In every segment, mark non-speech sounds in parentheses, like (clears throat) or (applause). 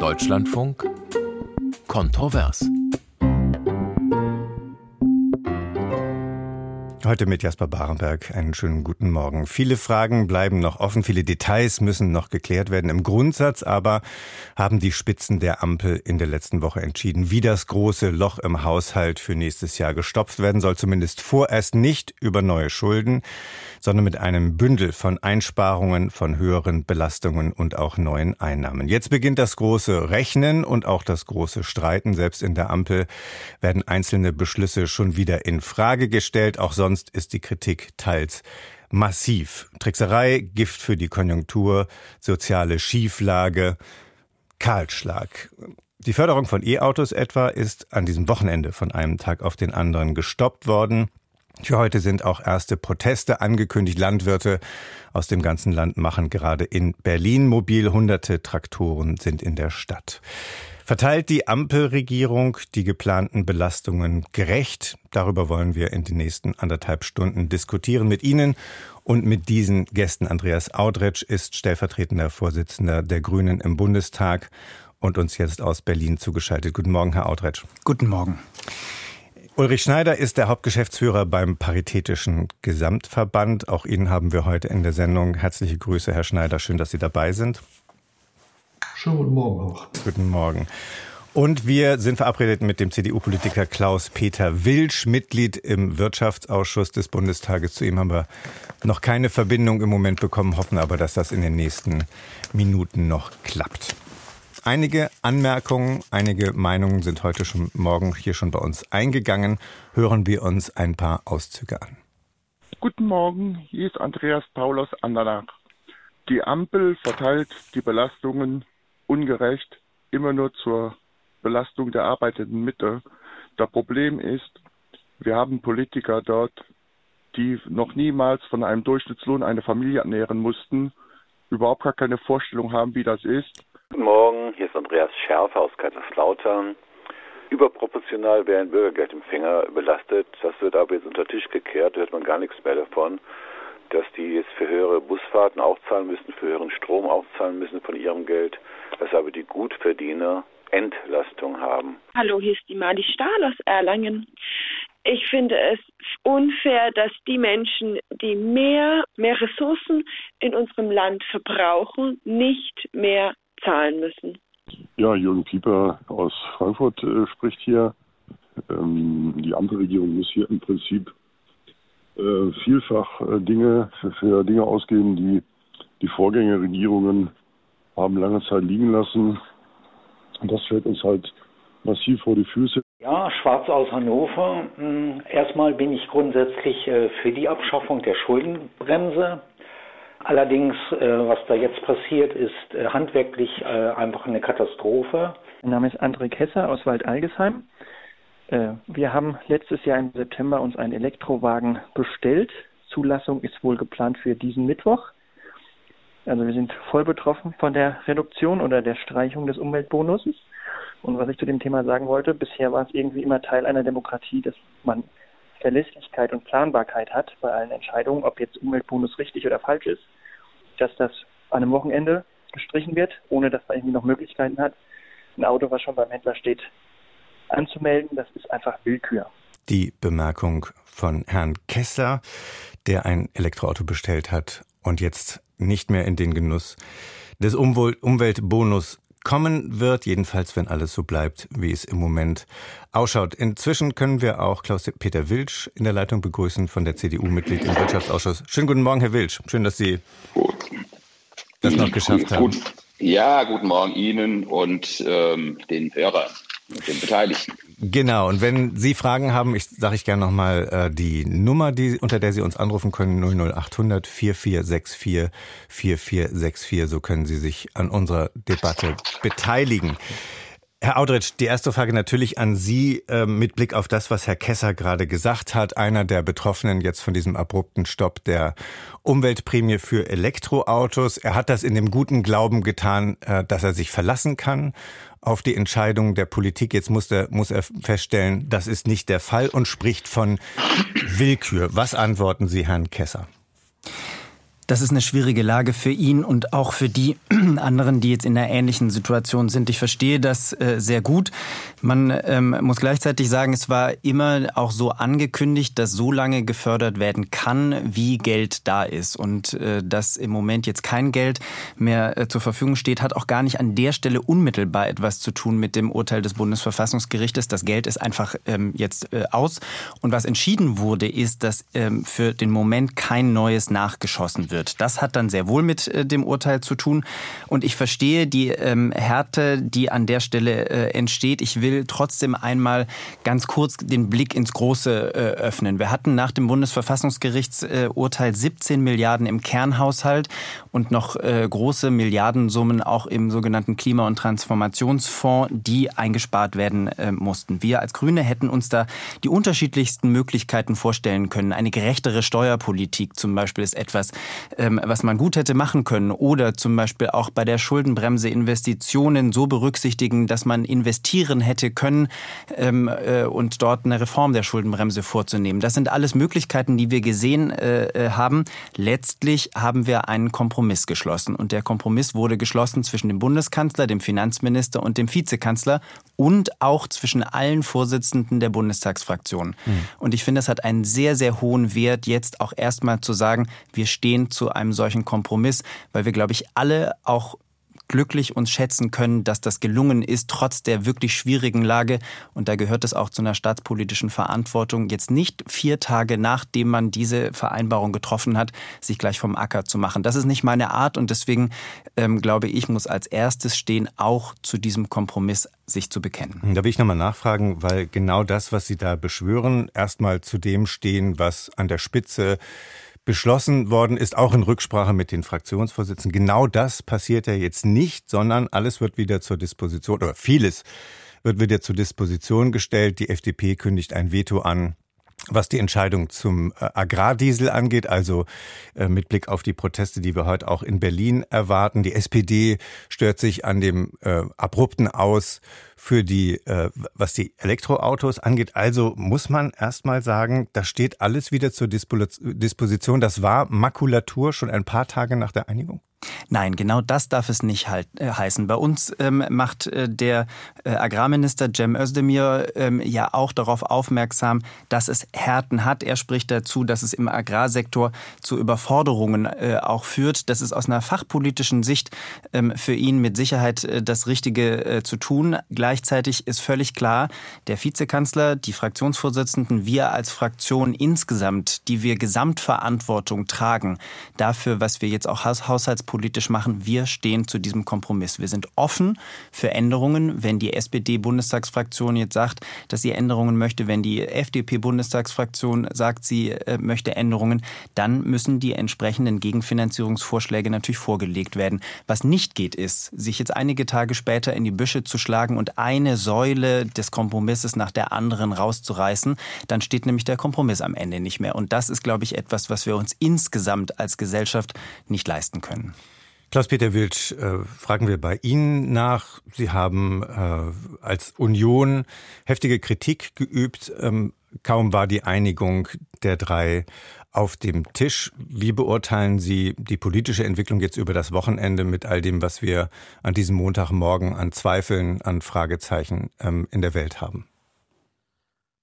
Deutschlandfunk Kontrovers. Heute mit Jasper Barenberg. Einen schönen guten Morgen. Viele Fragen bleiben noch offen, viele Details müssen noch geklärt werden. Im Grundsatz aber haben die Spitzen der Ampel in der letzten Woche entschieden, wie das große Loch im Haushalt für nächstes Jahr gestopft werden soll. Zumindest vorerst nicht über neue Schulden, sondern mit einem Bündel von Einsparungen, von höheren Belastungen und auch neuen Einnahmen. Jetzt beginnt das große Rechnen und auch das große Streiten. Selbst in der Ampel werden einzelne Beschlüsse schon wieder in Frage gestellt. Auch sonst sonst ist die Kritik teils massiv. Trickserei, Gift für die Konjunktur, soziale Schieflage, Kahlschlag. Die Förderung von E-Autos etwa ist an diesem Wochenende von einem Tag auf den anderen gestoppt worden. Für heute sind auch erste Proteste angekündigt. Landwirte aus dem ganzen Land machen gerade in Berlin mobil. Hunderte Traktoren sind in der Stadt. Verteilt die Ampelregierung die geplanten Belastungen gerecht? Darüber wollen wir in den nächsten anderthalb Stunden diskutieren mit Ihnen und mit diesen Gästen. Andreas Audretsch ist stellvertretender Vorsitzender der Grünen im Bundestag und uns jetzt aus Berlin zugeschaltet. Guten Morgen, Herr Audretsch. Guten Morgen. Ulrich Schneider ist der Hauptgeschäftsführer beim Paritätischen Gesamtverband. Auch Ihnen haben wir heute in der Sendung herzliche Grüße, Herr Schneider. Schön, dass Sie dabei sind. Schönen guten Morgen auch. Guten Morgen. Und wir sind verabredet mit dem CDU-Politiker Klaus-Peter Wilsch, Mitglied im Wirtschaftsausschuss des Bundestages. Zu ihm haben wir noch keine Verbindung im Moment bekommen, hoffen aber, dass das in den nächsten Minuten noch klappt. Einige Anmerkungen, einige Meinungen sind heute schon morgen hier schon bei uns eingegangen. Hören wir uns ein paar Auszüge an. Guten Morgen, hier ist Andreas Paulus Andernach. Die Ampel verteilt die Belastungen ungerecht immer nur zur Belastung der arbeitenden Mitte. Das Problem ist, wir haben Politiker dort, die noch niemals von einem Durchschnittslohn eine Familie ernähren mussten, überhaupt gar keine Vorstellung haben, wie das ist. Guten Morgen, hier ist Andreas Schärfer aus Kaiserslautern. Überproportional werden Bürgergeldempfänger belastet. Das wird aber jetzt unter Tisch gekehrt, da hört man gar nichts mehr davon dass die jetzt für höhere Busfahrten auch zahlen müssen, für höheren Strom auch zahlen müssen von ihrem Geld, dass aber die Gutverdiener Entlastung haben. Hallo, hier ist die Madi Stahl aus Erlangen. Ich finde es unfair, dass die Menschen, die mehr, mehr Ressourcen in unserem Land verbrauchen, nicht mehr zahlen müssen. Ja, Jürgen Pieper aus Frankfurt äh, spricht hier. Ähm, die Ampelregierung muss hier im Prinzip äh, vielfach äh, Dinge für, für, Dinge ausgeben, die die Vorgängerregierungen haben lange Zeit liegen lassen. Und das fällt uns halt massiv vor die Füße. Ja, Schwarz aus Hannover. Hm, erstmal bin ich grundsätzlich äh, für die Abschaffung der Schuldenbremse. Allerdings, was da jetzt passiert, ist handwerklich einfach eine Katastrophe. Mein Name ist André Kesser aus Waldalgesheim. Äh, wir haben letztes Jahr im September uns einen Elektrowagen bestellt. Zulassung ist wohl geplant für diesen Mittwoch. Also wir sind voll betroffen von der Reduktion oder der Streichung des Umweltbonuses. Und was ich zu dem Thema sagen wollte, bisher war es irgendwie immer Teil einer Demokratie, dass man Verlässlichkeit und Planbarkeit hat bei allen Entscheidungen, ob jetzt Umweltbonus richtig oder falsch ist, dass das an einem Wochenende gestrichen wird, ohne dass man irgendwie noch Möglichkeiten hat. Ein Auto, was schon beim Händler steht, anzumelden. Das ist einfach Willkür. Die Bemerkung von Herrn Kessler, der ein Elektroauto bestellt hat und jetzt nicht mehr in den Genuss des Umweltbonus kommen wird, jedenfalls wenn alles so bleibt, wie es im Moment ausschaut. Inzwischen können wir auch Klaus-Peter Wilsch in der Leitung begrüßen von der CDU-Mitglied im Wirtschaftsausschuss. Schönen guten Morgen, Herr Wilsch. Schön, dass Sie gut. das noch geschafft haben. Ja, guten Morgen Ihnen und ähm, den Hörern den Beteiligten. Genau, und wenn Sie Fragen haben, ich sage ich gerne nochmal äh, die Nummer, die, unter der Sie uns anrufen können, 00800 4464 4464, so können Sie sich an unserer Debatte beteiligen. Herr Audritsch, die erste Frage natürlich an Sie äh, mit Blick auf das, was Herr Kesser gerade gesagt hat. Einer der Betroffenen jetzt von diesem abrupten Stopp der Umweltprämie für Elektroautos. Er hat das in dem guten Glauben getan, äh, dass er sich verlassen kann auf die Entscheidung der Politik. Jetzt muss er, muss er feststellen, das ist nicht der Fall und spricht von Willkür. Was antworten Sie Herrn Kesser? Das ist eine schwierige Lage für ihn und auch für die (clears throat) anderen, die jetzt in einer ähnlichen Situation sind. Ich verstehe das äh, sehr gut. Man ähm, muss gleichzeitig sagen, es war immer auch so angekündigt, dass so lange gefördert werden kann, wie Geld da ist. Und äh, dass im Moment jetzt kein Geld mehr äh, zur Verfügung steht, hat auch gar nicht an der Stelle unmittelbar etwas zu tun mit dem Urteil des Bundesverfassungsgerichtes. Das Geld ist einfach ähm, jetzt aus. Und was entschieden wurde, ist, dass ähm, für den Moment kein neues nachgeschossen wird wird. Das hat dann sehr wohl mit äh, dem Urteil zu tun. Und ich verstehe die ähm, Härte, die an der Stelle äh, entsteht. Ich will trotzdem einmal ganz kurz den Blick ins Große äh, öffnen. Wir hatten nach dem Bundesverfassungsgerichtsurteil 17 Milliarden im Kernhaushalt und noch äh, große Milliardensummen auch im sogenannten Klima- und Transformationsfonds, die eingespart werden äh, mussten. Wir als Grüne hätten uns da die unterschiedlichsten Möglichkeiten vorstellen können. Eine gerechtere Steuerpolitik zum Beispiel ist etwas, was man gut hätte machen können. Oder zum Beispiel auch bei der Schuldenbremse Investitionen so berücksichtigen, dass man investieren hätte können ähm, äh, und dort eine Reform der Schuldenbremse vorzunehmen. Das sind alles Möglichkeiten, die wir gesehen äh, äh, haben. Letztlich haben wir einen Kompromiss geschlossen. Und der Kompromiss wurde geschlossen zwischen dem Bundeskanzler, dem Finanzminister und dem Vizekanzler und auch zwischen allen Vorsitzenden der Bundestagsfraktion. Mhm. Und ich finde, es hat einen sehr, sehr hohen Wert, jetzt auch erstmal zu sagen, wir stehen zu einem solchen Kompromiss, weil wir, glaube ich, alle auch glücklich uns schätzen können, dass das gelungen ist, trotz der wirklich schwierigen Lage. Und da gehört es auch zu einer staatspolitischen Verantwortung, jetzt nicht vier Tage nachdem man diese Vereinbarung getroffen hat, sich gleich vom Acker zu machen. Das ist nicht meine Art und deswegen ähm, glaube ich, muss als erstes stehen, auch zu diesem Kompromiss sich zu bekennen. Da will ich nochmal nachfragen, weil genau das, was Sie da beschwören, erstmal zu dem stehen, was an der Spitze beschlossen worden ist, auch in Rücksprache mit den Fraktionsvorsitzenden. Genau das passiert ja jetzt nicht, sondern alles wird wieder zur Disposition, oder vieles wird wieder zur Disposition gestellt. Die FDP kündigt ein Veto an was die Entscheidung zum äh, Agrardiesel angeht, also äh, mit Blick auf die Proteste, die wir heute auch in Berlin erwarten. Die SPD stört sich an dem äh, abrupten Aus für die, äh, was die Elektroautos angeht. Also muss man erstmal sagen, da steht alles wieder zur Disposition. Das war Makulatur schon ein paar Tage nach der Einigung? Nein, genau das darf es nicht halt, äh, heißen. Bei uns ähm, macht äh, der äh, Agrarminister Cem Özdemir ähm, ja auch darauf aufmerksam, dass es Härten hat. Er spricht dazu, dass es im Agrarsektor zu Überforderungen äh, auch führt. Das ist aus einer fachpolitischen Sicht ähm, für ihn mit Sicherheit äh, das Richtige äh, zu tun. Gleichzeitig ist völlig klar, der Vizekanzler, die Fraktionsvorsitzenden, wir als Fraktion insgesamt, die wir Gesamtverantwortung tragen dafür, was wir jetzt auch haushaltspolitisch politisch machen. Wir stehen zu diesem Kompromiss. Wir sind offen für Änderungen, wenn die SPD-Bundestagsfraktion jetzt sagt, dass sie Änderungen möchte, wenn die FDP-Bundestagsfraktion sagt, sie äh, möchte Änderungen, dann müssen die entsprechenden Gegenfinanzierungsvorschläge natürlich vorgelegt werden. Was nicht geht, ist, sich jetzt einige Tage später in die Büsche zu schlagen und eine Säule des Kompromisses nach der anderen rauszureißen. Dann steht nämlich der Kompromiss am Ende nicht mehr. Und das ist, glaube ich, etwas, was wir uns insgesamt als Gesellschaft nicht leisten können. Klaus-Peter Wild, äh, fragen wir bei Ihnen nach. Sie haben äh, als Union heftige Kritik geübt. Ähm, kaum war die Einigung der drei auf dem Tisch. Wie beurteilen Sie die politische Entwicklung jetzt über das Wochenende mit all dem, was wir an diesem Montagmorgen an Zweifeln, an Fragezeichen ähm, in der Welt haben?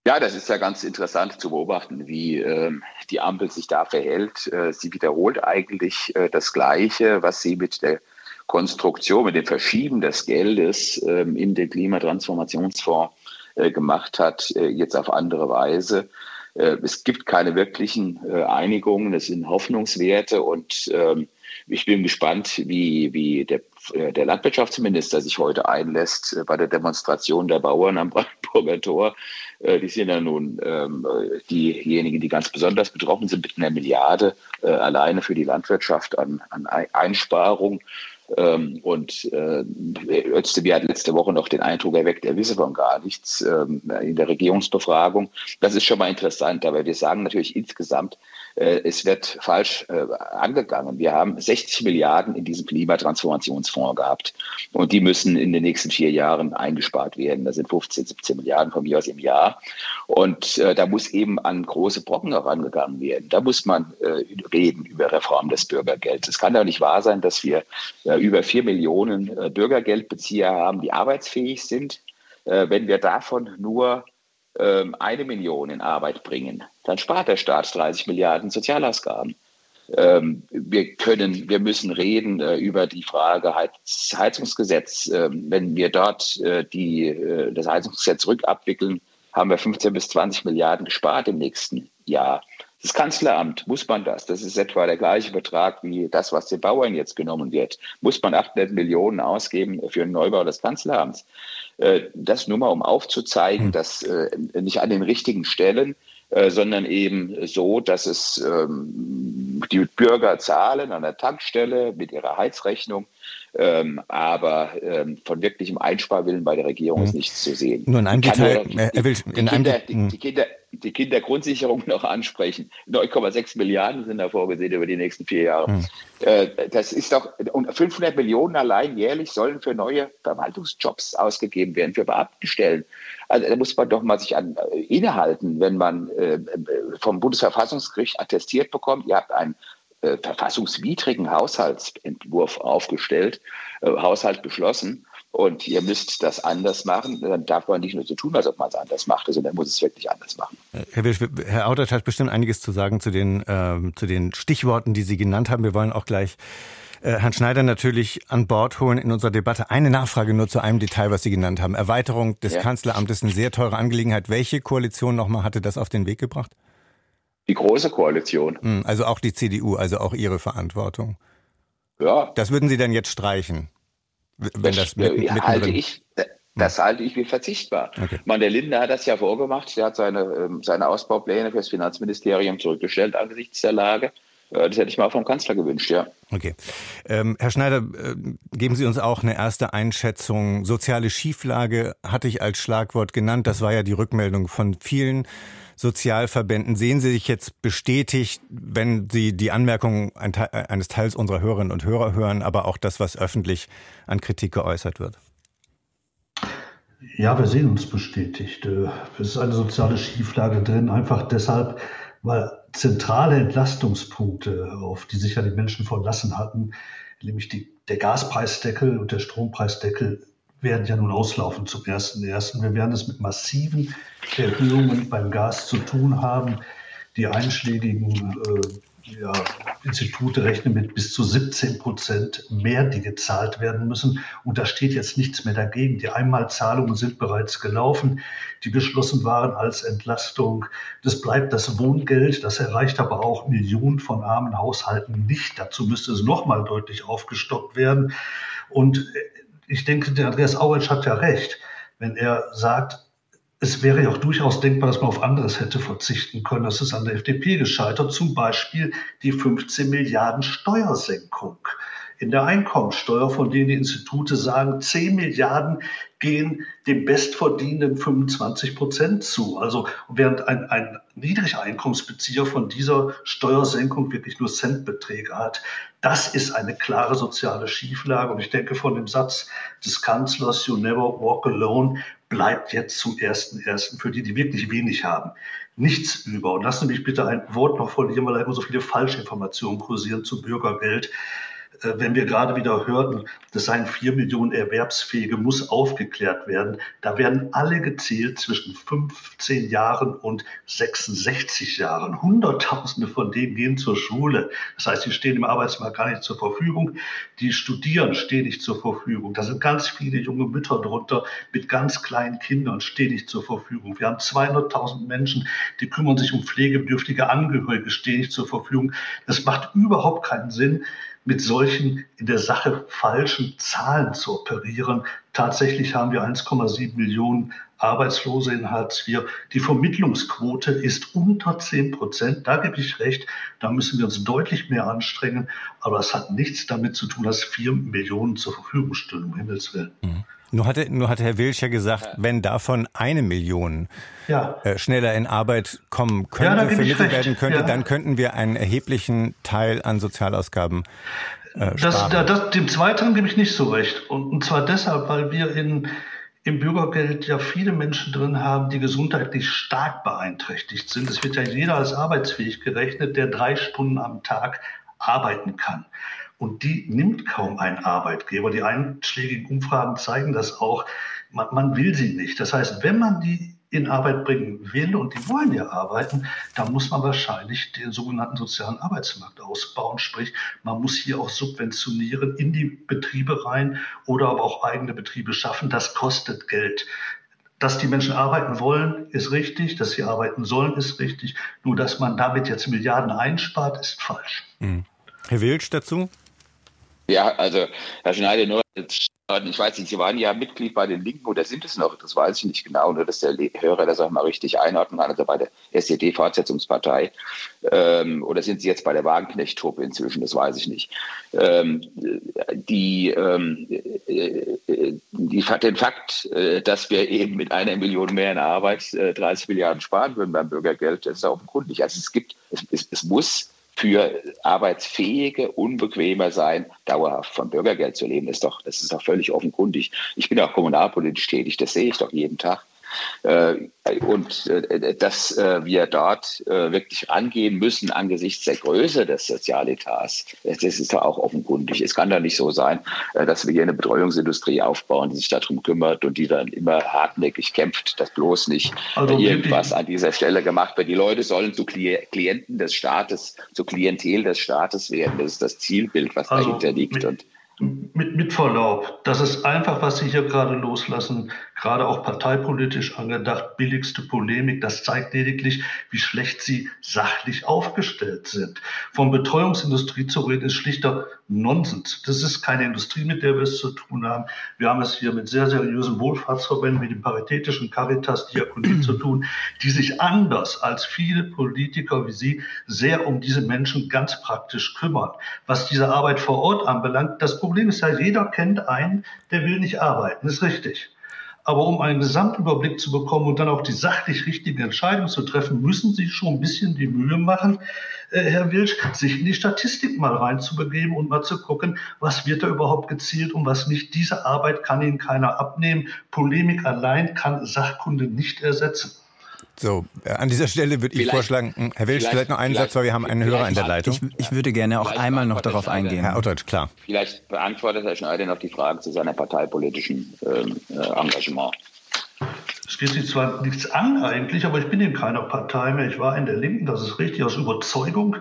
Ja, das ist ja ganz interessant zu beobachten, wie äh, die Ampel sich da verhält. Äh, sie wiederholt eigentlich äh, das Gleiche, was sie mit der Konstruktion, mit dem Verschieben des Geldes ähm, in den Klimatransformationsfonds äh, gemacht hat, äh, jetzt auf andere Weise. Äh, es gibt keine wirklichen Einigungen, es sind Hoffnungswerte und ähm, ich bin gespannt, wie, wie der, der Landwirtschaftsminister sich heute einlässt bei der Demonstration der Bauern am Brandenburger Tor äh, die sind ja nun ähm, diejenigen, die ganz besonders betroffen sind mit einer Milliarde äh, alleine für die Landwirtschaft an, an Einsparung. Ähm, und äh, Özdemir hat letzte Woche noch den Eindruck erweckt, er wisse von gar nichts ähm, in der Regierungsbefragung. Das ist schon mal interessant, aber wir sagen natürlich insgesamt, äh, es wird falsch äh, angegangen. Wir haben 60 Milliarden in diesem Klimatransformationsfonds gehabt und die müssen in den nächsten vier Jahren eingespart werden. Das sind 15, 17 Milliarden von mir aus im Jahr. Und äh, da muss eben an große Brocken herangegangen werden. Da muss man äh, reden über Reform des Bürgergelds. Es kann doch nicht wahr sein, dass wir äh, über vier Millionen äh, Bürgergeldbezieher haben, die arbeitsfähig sind. wenn wir davon nur ähm, eine Million in Arbeit bringen, dann spart der Staat 30 Milliarden Sozialausgaben. Ähm, wir können, wir müssen reden äh, über die Frage Heiz Heizungsgesetz. Ähm, wenn wir dort äh, die, äh, das Heizungsgesetz rückabwickeln, haben wir 15 bis 20 Milliarden gespart im nächsten Jahr. Das Kanzleramt, muss man das? Das ist etwa der gleiche Betrag wie das, was den Bauern jetzt genommen wird. Muss man 800 Millionen ausgeben für einen Neubau des Kanzleramts? Äh, das nur mal, um aufzuzeigen, hm. dass äh, nicht an den richtigen Stellen, äh, sondern eben so, dass es ähm, die Bürger zahlen an der Tankstelle mit ihrer Heizrechnung ähm, aber ähm, von wirklichem Einsparwillen bei der Regierung ist hm. nichts zu sehen. Nur in einem Detail, die, er will in die, einem Kinder, die, die, Kinder, die Kindergrundsicherung (laughs) noch ansprechen. 9,6 Milliarden sind da vorgesehen über die nächsten vier Jahre. Hm. Äh, das ist doch, und 500 Millionen allein jährlich sollen für neue Verwaltungsjobs ausgegeben werden, für Beamtenstellen. Also da muss man doch mal sich an äh, innehalten, wenn man äh, vom Bundesverfassungsgericht attestiert bekommt, ihr habt ein äh, verfassungswidrigen Haushaltsentwurf aufgestellt, äh, Haushalt beschlossen und ihr müsst das anders machen, dann darf man nicht nur so tun, als ob man es anders macht, sondern muss es wirklich anders machen. Herr Wilsch, Herr Audert hat bestimmt einiges zu sagen zu den, äh, zu den Stichworten, die Sie genannt haben. Wir wollen auch gleich äh, Herrn Schneider natürlich an Bord holen in unserer Debatte. Eine Nachfrage nur zu einem Detail, was Sie genannt haben. Erweiterung des ja. Kanzleramtes, eine sehr teure Angelegenheit. Welche Koalition nochmal hatte das auf den Weg gebracht? Die große Koalition. Hm, also auch die CDU, also auch Ihre Verantwortung. Ja. Das würden Sie dann jetzt streichen, wenn das, das mitten, ja, halte ich. Das hm. halte ich wie verzichtbar. Okay. Man, der Lindner hat das ja vorgemacht. Der hat seine, ähm, seine Ausbaupläne für das Finanzministerium zurückgestellt angesichts der Lage. Äh, das hätte ich mal vom Kanzler gewünscht, ja. Okay. Ähm, Herr Schneider, äh, geben Sie uns auch eine erste Einschätzung. Soziale Schieflage hatte ich als Schlagwort genannt. Das war ja die Rückmeldung von vielen Sozialverbänden. Sehen Sie sich jetzt bestätigt, wenn Sie die Anmerkungen eines Teils unserer Hörerinnen und Hörer hören, aber auch das, was öffentlich an Kritik geäußert wird? Ja, wir sehen uns bestätigt. Äh, es ist eine soziale Schieflage drin, einfach deshalb, weil zentrale Entlastungspunkte, auf die sich ja die Menschen verlassen hatten, nämlich die, der Gaspreisdeckel und der Strompreisdeckel, werden ja nun auslaufen zum 1.1. Wir werden es mit massiven Erhöhungen beim Gas zu tun haben. Die einschlägigen äh, ja, Institute rechnen mit bis zu 17 Prozent mehr, die gezahlt werden müssen. Und da steht jetzt nichts mehr dagegen. Die Einmalzahlungen sind bereits gelaufen, die beschlossen waren als Entlastung. Das bleibt das Wohngeld. Das erreicht aber auch Millionen von armen Haushalten nicht. Dazu müsste es nochmal deutlich aufgestockt werden. Und ich denke, der Andreas Auretsch hat ja recht, wenn er sagt, es wäre ja auch durchaus denkbar, dass man auf anderes hätte verzichten können. Das ist an der FDP gescheitert. Zum Beispiel die 15 Milliarden Steuersenkung in der Einkommensteuer, von denen die Institute sagen, 10 Milliarden gehen dem Bestverdienenden 25 Prozent zu. Also während ein, ein Niedrigeinkommensbezieher von dieser Steuersenkung wirklich nur Centbeträge hat. Das ist eine klare soziale Schieflage. Und ich denke, von dem Satz des Kanzlers, You never walk alone, bleibt jetzt zum ersten ersten für die, die wirklich wenig haben, nichts über. Und lassen Sie mich bitte ein Wort noch verlieren, weil immer so viele Falschinformationen kursieren zu Bürgergeld. Äh, wenn wir gerade wieder hörten, das seien vier Millionen Erwerbsfähige, muss aufgeklärt werden. Da werden alle gezählt zwischen 15 Jahren und 66 Jahren. Hunderttausende von denen gehen zur Schule. Das heißt, sie stehen im Arbeitsmarkt gar nicht zur Verfügung. Die studieren, stehen nicht zur Verfügung. Da sind ganz viele junge Mütter drunter mit ganz kleinen Kindern, stehen nicht zur Verfügung. Wir haben 200.000 Menschen, die kümmern sich um pflegebedürftige Angehörige, stehen nicht zur Verfügung. Das macht überhaupt keinen Sinn mit solchen in der Sache falschen Zahlen zu operieren. Tatsächlich haben wir 1,7 Millionen Arbeitslose in Hartz IV. Die Vermittlungsquote ist unter 10 Prozent. Da gebe ich recht. Da müssen wir uns deutlich mehr anstrengen. Aber es hat nichts damit zu tun, dass vier Millionen zur Verfügung stehen, um Himmels Willen. Mhm. Nur hatte, nur hatte Herr Wilscher gesagt, ja. wenn davon eine Million ja. äh, schneller in Arbeit kommen könnte, ja, vermittelt werden könnte, dann könnten wir einen erheblichen Teil an Sozialausgaben äh, das, das, dem Zweiten gebe ich nicht so recht. Und, und zwar deshalb, weil wir in, im Bürgergeld ja viele Menschen drin haben, die gesundheitlich stark beeinträchtigt sind. Es wird ja jeder als arbeitsfähig gerechnet, der drei Stunden am Tag arbeiten kann. Und die nimmt kaum ein Arbeitgeber. Die einschlägigen Umfragen zeigen das auch. Man, man will sie nicht. Das heißt, wenn man die in Arbeit bringen will und die wollen ja arbeiten, dann muss man wahrscheinlich den sogenannten sozialen Arbeitsmarkt ausbauen. Sprich, man muss hier auch subventionieren in die Betriebe rein oder aber auch eigene Betriebe schaffen. Das kostet Geld. Dass die Menschen arbeiten wollen, ist richtig. Dass sie arbeiten sollen, ist richtig. Nur, dass man damit jetzt Milliarden einspart, ist falsch. Mhm. Herr Wilsch dazu? Ja, also Herr Schneider, ich weiß nicht, Sie waren ja Mitglied bei den Linken oder sind es noch? Das weiß ich nicht genau, nur dass der Hörer das auch mal richtig einordnen kann, also bei der SED-Fortsetzungspartei. Ähm, oder sind Sie jetzt bei der Wagenknecht-Truppe inzwischen? Das weiß ich nicht. Ähm, die, ähm, die, den Fakt, äh, dass wir eben mit einer Million mehr in Arbeit äh, 30 Milliarden sparen würden beim Bürgergeld, das ist auch offenkundig. Also es gibt, es, es, es muss für Arbeitsfähige unbequemer sein, dauerhaft von Bürgergeld zu leben. Das ist doch, das ist doch völlig offenkundig. Ich bin auch kommunalpolitisch tätig, das sehe ich doch jeden Tag. Äh, und äh, dass äh, wir dort wirklich angehen müssen angesichts der Größe des Sozialetats, das ist doch auch offenkundig. Es kann doch nicht so sein, dass wir hier eine Betreuungsindustrie aufbauen, die sich darum kümmert und die dann immer hartnäckig kämpft, dass bloß nicht also irgendwas an dieser Stelle gemacht wird. Die Leute sollen zu Klienten des Staates, zu Klientel des Staates werden. Das ist das Zielbild, was also dahinter liegt. Und mit, mit Verlaub, das ist einfach, was Sie hier gerade loslassen, gerade auch parteipolitisch angedacht, billigste Polemik. Das zeigt lediglich, wie schlecht Sie sachlich aufgestellt sind. Von Betreuungsindustrie zu reden, ist schlichter Nonsens. Das ist keine Industrie, mit der wir es zu tun haben. Wir haben es hier mit sehr seriösen Wohlfahrtsverbänden wie dem Paritätischen Caritas Diakonie (clears throat) zu tun, die sich anders als viele Politiker wie Sie sehr um diese Menschen ganz praktisch kümmern. Was diese Arbeit vor Ort anbelangt, das Problem ist ja, jeder kennt einen, der will nicht arbeiten. Ist richtig. Aber um einen Gesamtüberblick zu bekommen und dann auch die sachlich richtigen Entscheidungen zu treffen, müssen Sie schon ein bisschen die Mühe machen, äh, Herr Wilsch, sich in die Statistik mal reinzubegeben und mal zu gucken, was wird da überhaupt gezielt und was nicht. Diese Arbeit kann Ihnen keiner abnehmen. Polemik allein kann Sachkunde nicht ersetzen. So, äh, an dieser Stelle würde ich vielleicht, vorschlagen, hm, Herr Wilsch, vielleicht, vielleicht noch einen Satz, weil wir haben einen Hörer in der Leitung. Ich, ich würde gerne auch einmal noch darauf eingehen. Herr Outteutsch, klar. Vielleicht beantwortet Herr Schneider noch die Frage zu seiner parteipolitischen ähm, äh, Engagement. Es geht Sie zwar nichts an eigentlich, aber ich bin in keiner Partei mehr. Ich war in der Linken, das ist richtig, aus Überzeugung,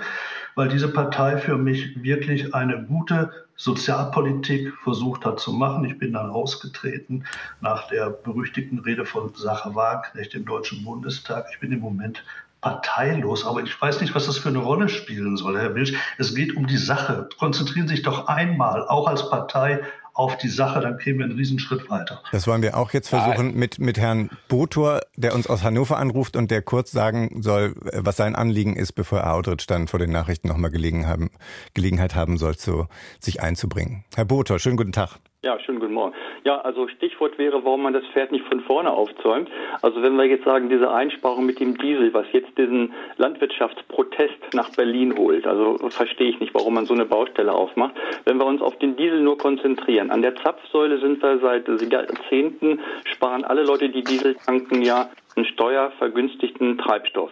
weil diese Partei für mich wirklich eine gute Sozialpolitik versucht hat zu machen. Ich bin dann ausgetreten nach der berüchtigten Rede von Sacher Wagenknecht im Deutschen Bundestag. Ich bin im Moment parteilos, aber ich weiß nicht, was das für eine Rolle spielen soll, Herr Wilsch. Es geht um die Sache. Konzentrieren Sie sich doch einmal, auch als Partei, auf die Sache, dann kämen wir einen Riesenschritt weiter. Das wollen wir auch jetzt versuchen mit, mit Herrn Botor, der uns aus Hannover anruft und der kurz sagen soll, was sein Anliegen ist, bevor er Outreach dann vor den Nachrichten nochmal haben, Gelegenheit haben soll, zu, sich einzubringen. Herr Botor, schönen guten Tag. Ja, schönen guten Morgen. Ja, also Stichwort wäre, warum man das Pferd nicht von vorne aufzäumt. Also wenn wir jetzt sagen, diese Einsparung mit dem Diesel, was jetzt diesen Landwirtschaftsprotest nach Berlin holt, also verstehe ich nicht, warum man so eine Baustelle aufmacht. Wenn wir uns auf den Diesel nur konzentrieren, an der Zapfsäule sind wir seit Jahrzehnten, sparen alle Leute, die Diesel tanken, ja einen steuervergünstigten Treibstoff.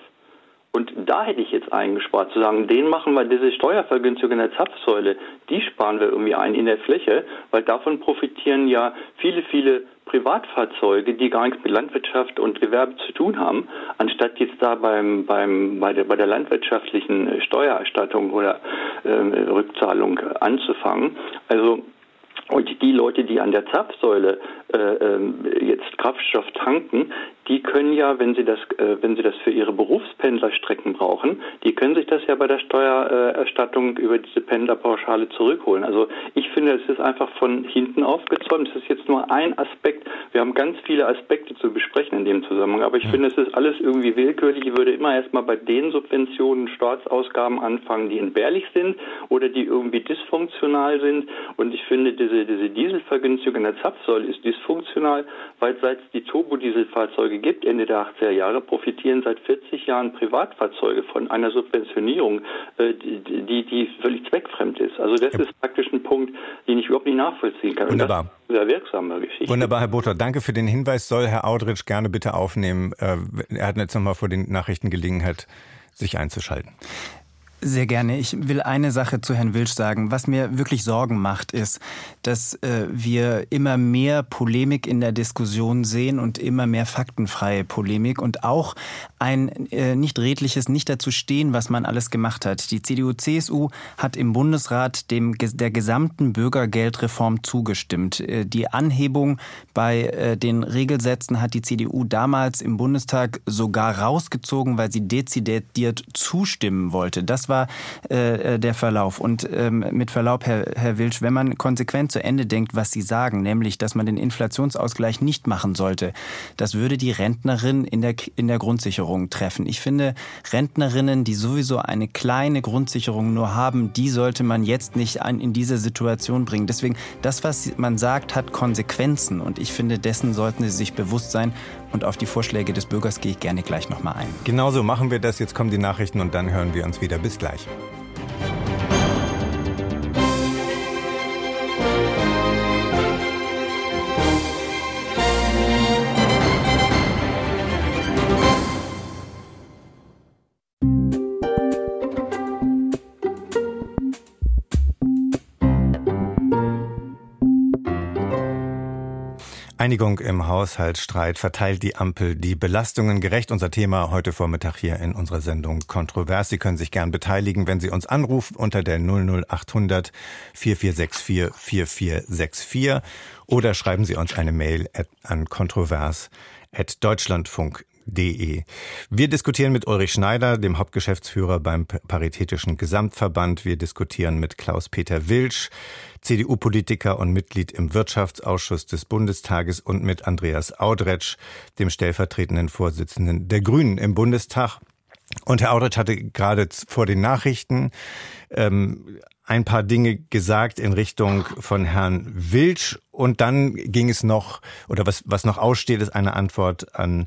Und da hätte ich jetzt eingespart, zu sagen, den machen wir diese Steuervergünstigung in der Zapfsäule, die sparen wir irgendwie ein in der Fläche, weil davon profitieren ja viele, viele Privatfahrzeuge, die gar nichts mit Landwirtschaft und Gewerbe zu tun haben, anstatt jetzt da beim, beim, bei, der, bei der landwirtschaftlichen Steuererstattung oder äh, Rückzahlung anzufangen. Also und die Leute, die an der Zapfsäule äh, ähm, jetzt Kraftstoff tanken, die können ja, wenn sie das, äh, wenn sie das für ihre Berufspendlerstrecken brauchen, die können sich das ja bei der Steuererstattung über diese Pendlerpauschale zurückholen. Also ich finde, es ist einfach von hinten aufgezäumt. Es ist jetzt nur ein Aspekt. Wir haben ganz viele Aspekte zu besprechen in dem Zusammenhang. Aber ich finde, es ist alles irgendwie willkürlich. Ich würde immer erstmal bei den Subventionen, Staatsausgaben anfangen, die entbehrlich sind oder die irgendwie dysfunktional sind. Und ich finde, diese, diese Dieselvergünstigung in der Zapfsäule ist dysfunktional, weil seit die Turbodieselfahrzeuge gibt, Ende der 80er Jahre, profitieren seit 40 Jahren Privatfahrzeuge von einer Subventionierung, äh, die, die völlig zweckfremd ist. Also das ja. ist praktisch ein Punkt, den ich überhaupt nicht nachvollziehen kann. Wunderbar. sehr wirksame Geschichte. Wunderbar, Herr Botor. Danke für den Hinweis. Soll Herr Audrich gerne bitte aufnehmen. Äh, er hat jetzt nochmal vor den Nachrichten Gelegenheit, sich einzuschalten. Sehr gerne. Ich will eine Sache zu Herrn Wilsch sagen. Was mir wirklich Sorgen macht, ist, dass äh, wir immer mehr Polemik in der Diskussion sehen und immer mehr faktenfreie Polemik und auch ein äh, nicht redliches nicht dazu stehen, was man alles gemacht hat. Die CDU-CSU hat im Bundesrat dem, der gesamten Bürgergeldreform zugestimmt. Äh, die Anhebung bei äh, den Regelsätzen hat die CDU damals im Bundestag sogar rausgezogen, weil sie dezidiert zustimmen wollte. Das war war äh, äh, der Verlauf. Und ähm, mit Verlaub, Herr, Herr Wilsch, wenn man konsequent zu Ende denkt, was Sie sagen, nämlich, dass man den Inflationsausgleich nicht machen sollte, das würde die Rentnerin in der, in der Grundsicherung treffen. Ich finde, Rentnerinnen, die sowieso eine kleine Grundsicherung nur haben, die sollte man jetzt nicht an, in diese Situation bringen. Deswegen, das, was man sagt, hat Konsequenzen. Und ich finde, dessen sollten Sie sich bewusst sein. Und auf die Vorschläge des Bürgers gehe ich gerne gleich nochmal ein. Genauso machen wir das. Jetzt kommen die Nachrichten und dann hören wir uns wieder. Bis gleich. Einigung im Haushaltsstreit verteilt die Ampel die Belastungen gerecht. Unser Thema heute Vormittag hier in unserer Sendung Kontrovers. Sie können sich gern beteiligen, wenn Sie uns anrufen unter der 00800 4464 4464 oder schreiben Sie uns eine Mail an kontrovers.deutschlandfunk.de. Wir diskutieren mit Ulrich Schneider, dem Hauptgeschäftsführer beim Paritätischen Gesamtverband. Wir diskutieren mit Klaus-Peter Wilsch, CDU-Politiker und Mitglied im Wirtschaftsausschuss des Bundestages und mit Andreas Audretsch, dem stellvertretenden Vorsitzenden der Grünen im Bundestag. Und Herr Audretsch hatte gerade vor den Nachrichten ähm, ein paar Dinge gesagt in Richtung von Herrn Wilsch und dann ging es noch, oder was, was noch aussteht, ist eine Antwort an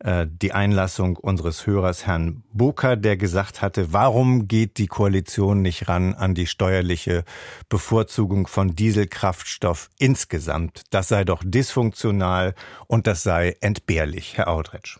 äh, die Einlassung unseres Hörers Herrn Buker, der gesagt hatte, warum geht die Koalition nicht ran an die steuerliche Bevorzugung von Dieselkraftstoff insgesamt? Das sei doch dysfunktional und das sei entbehrlich, Herr Audretsch.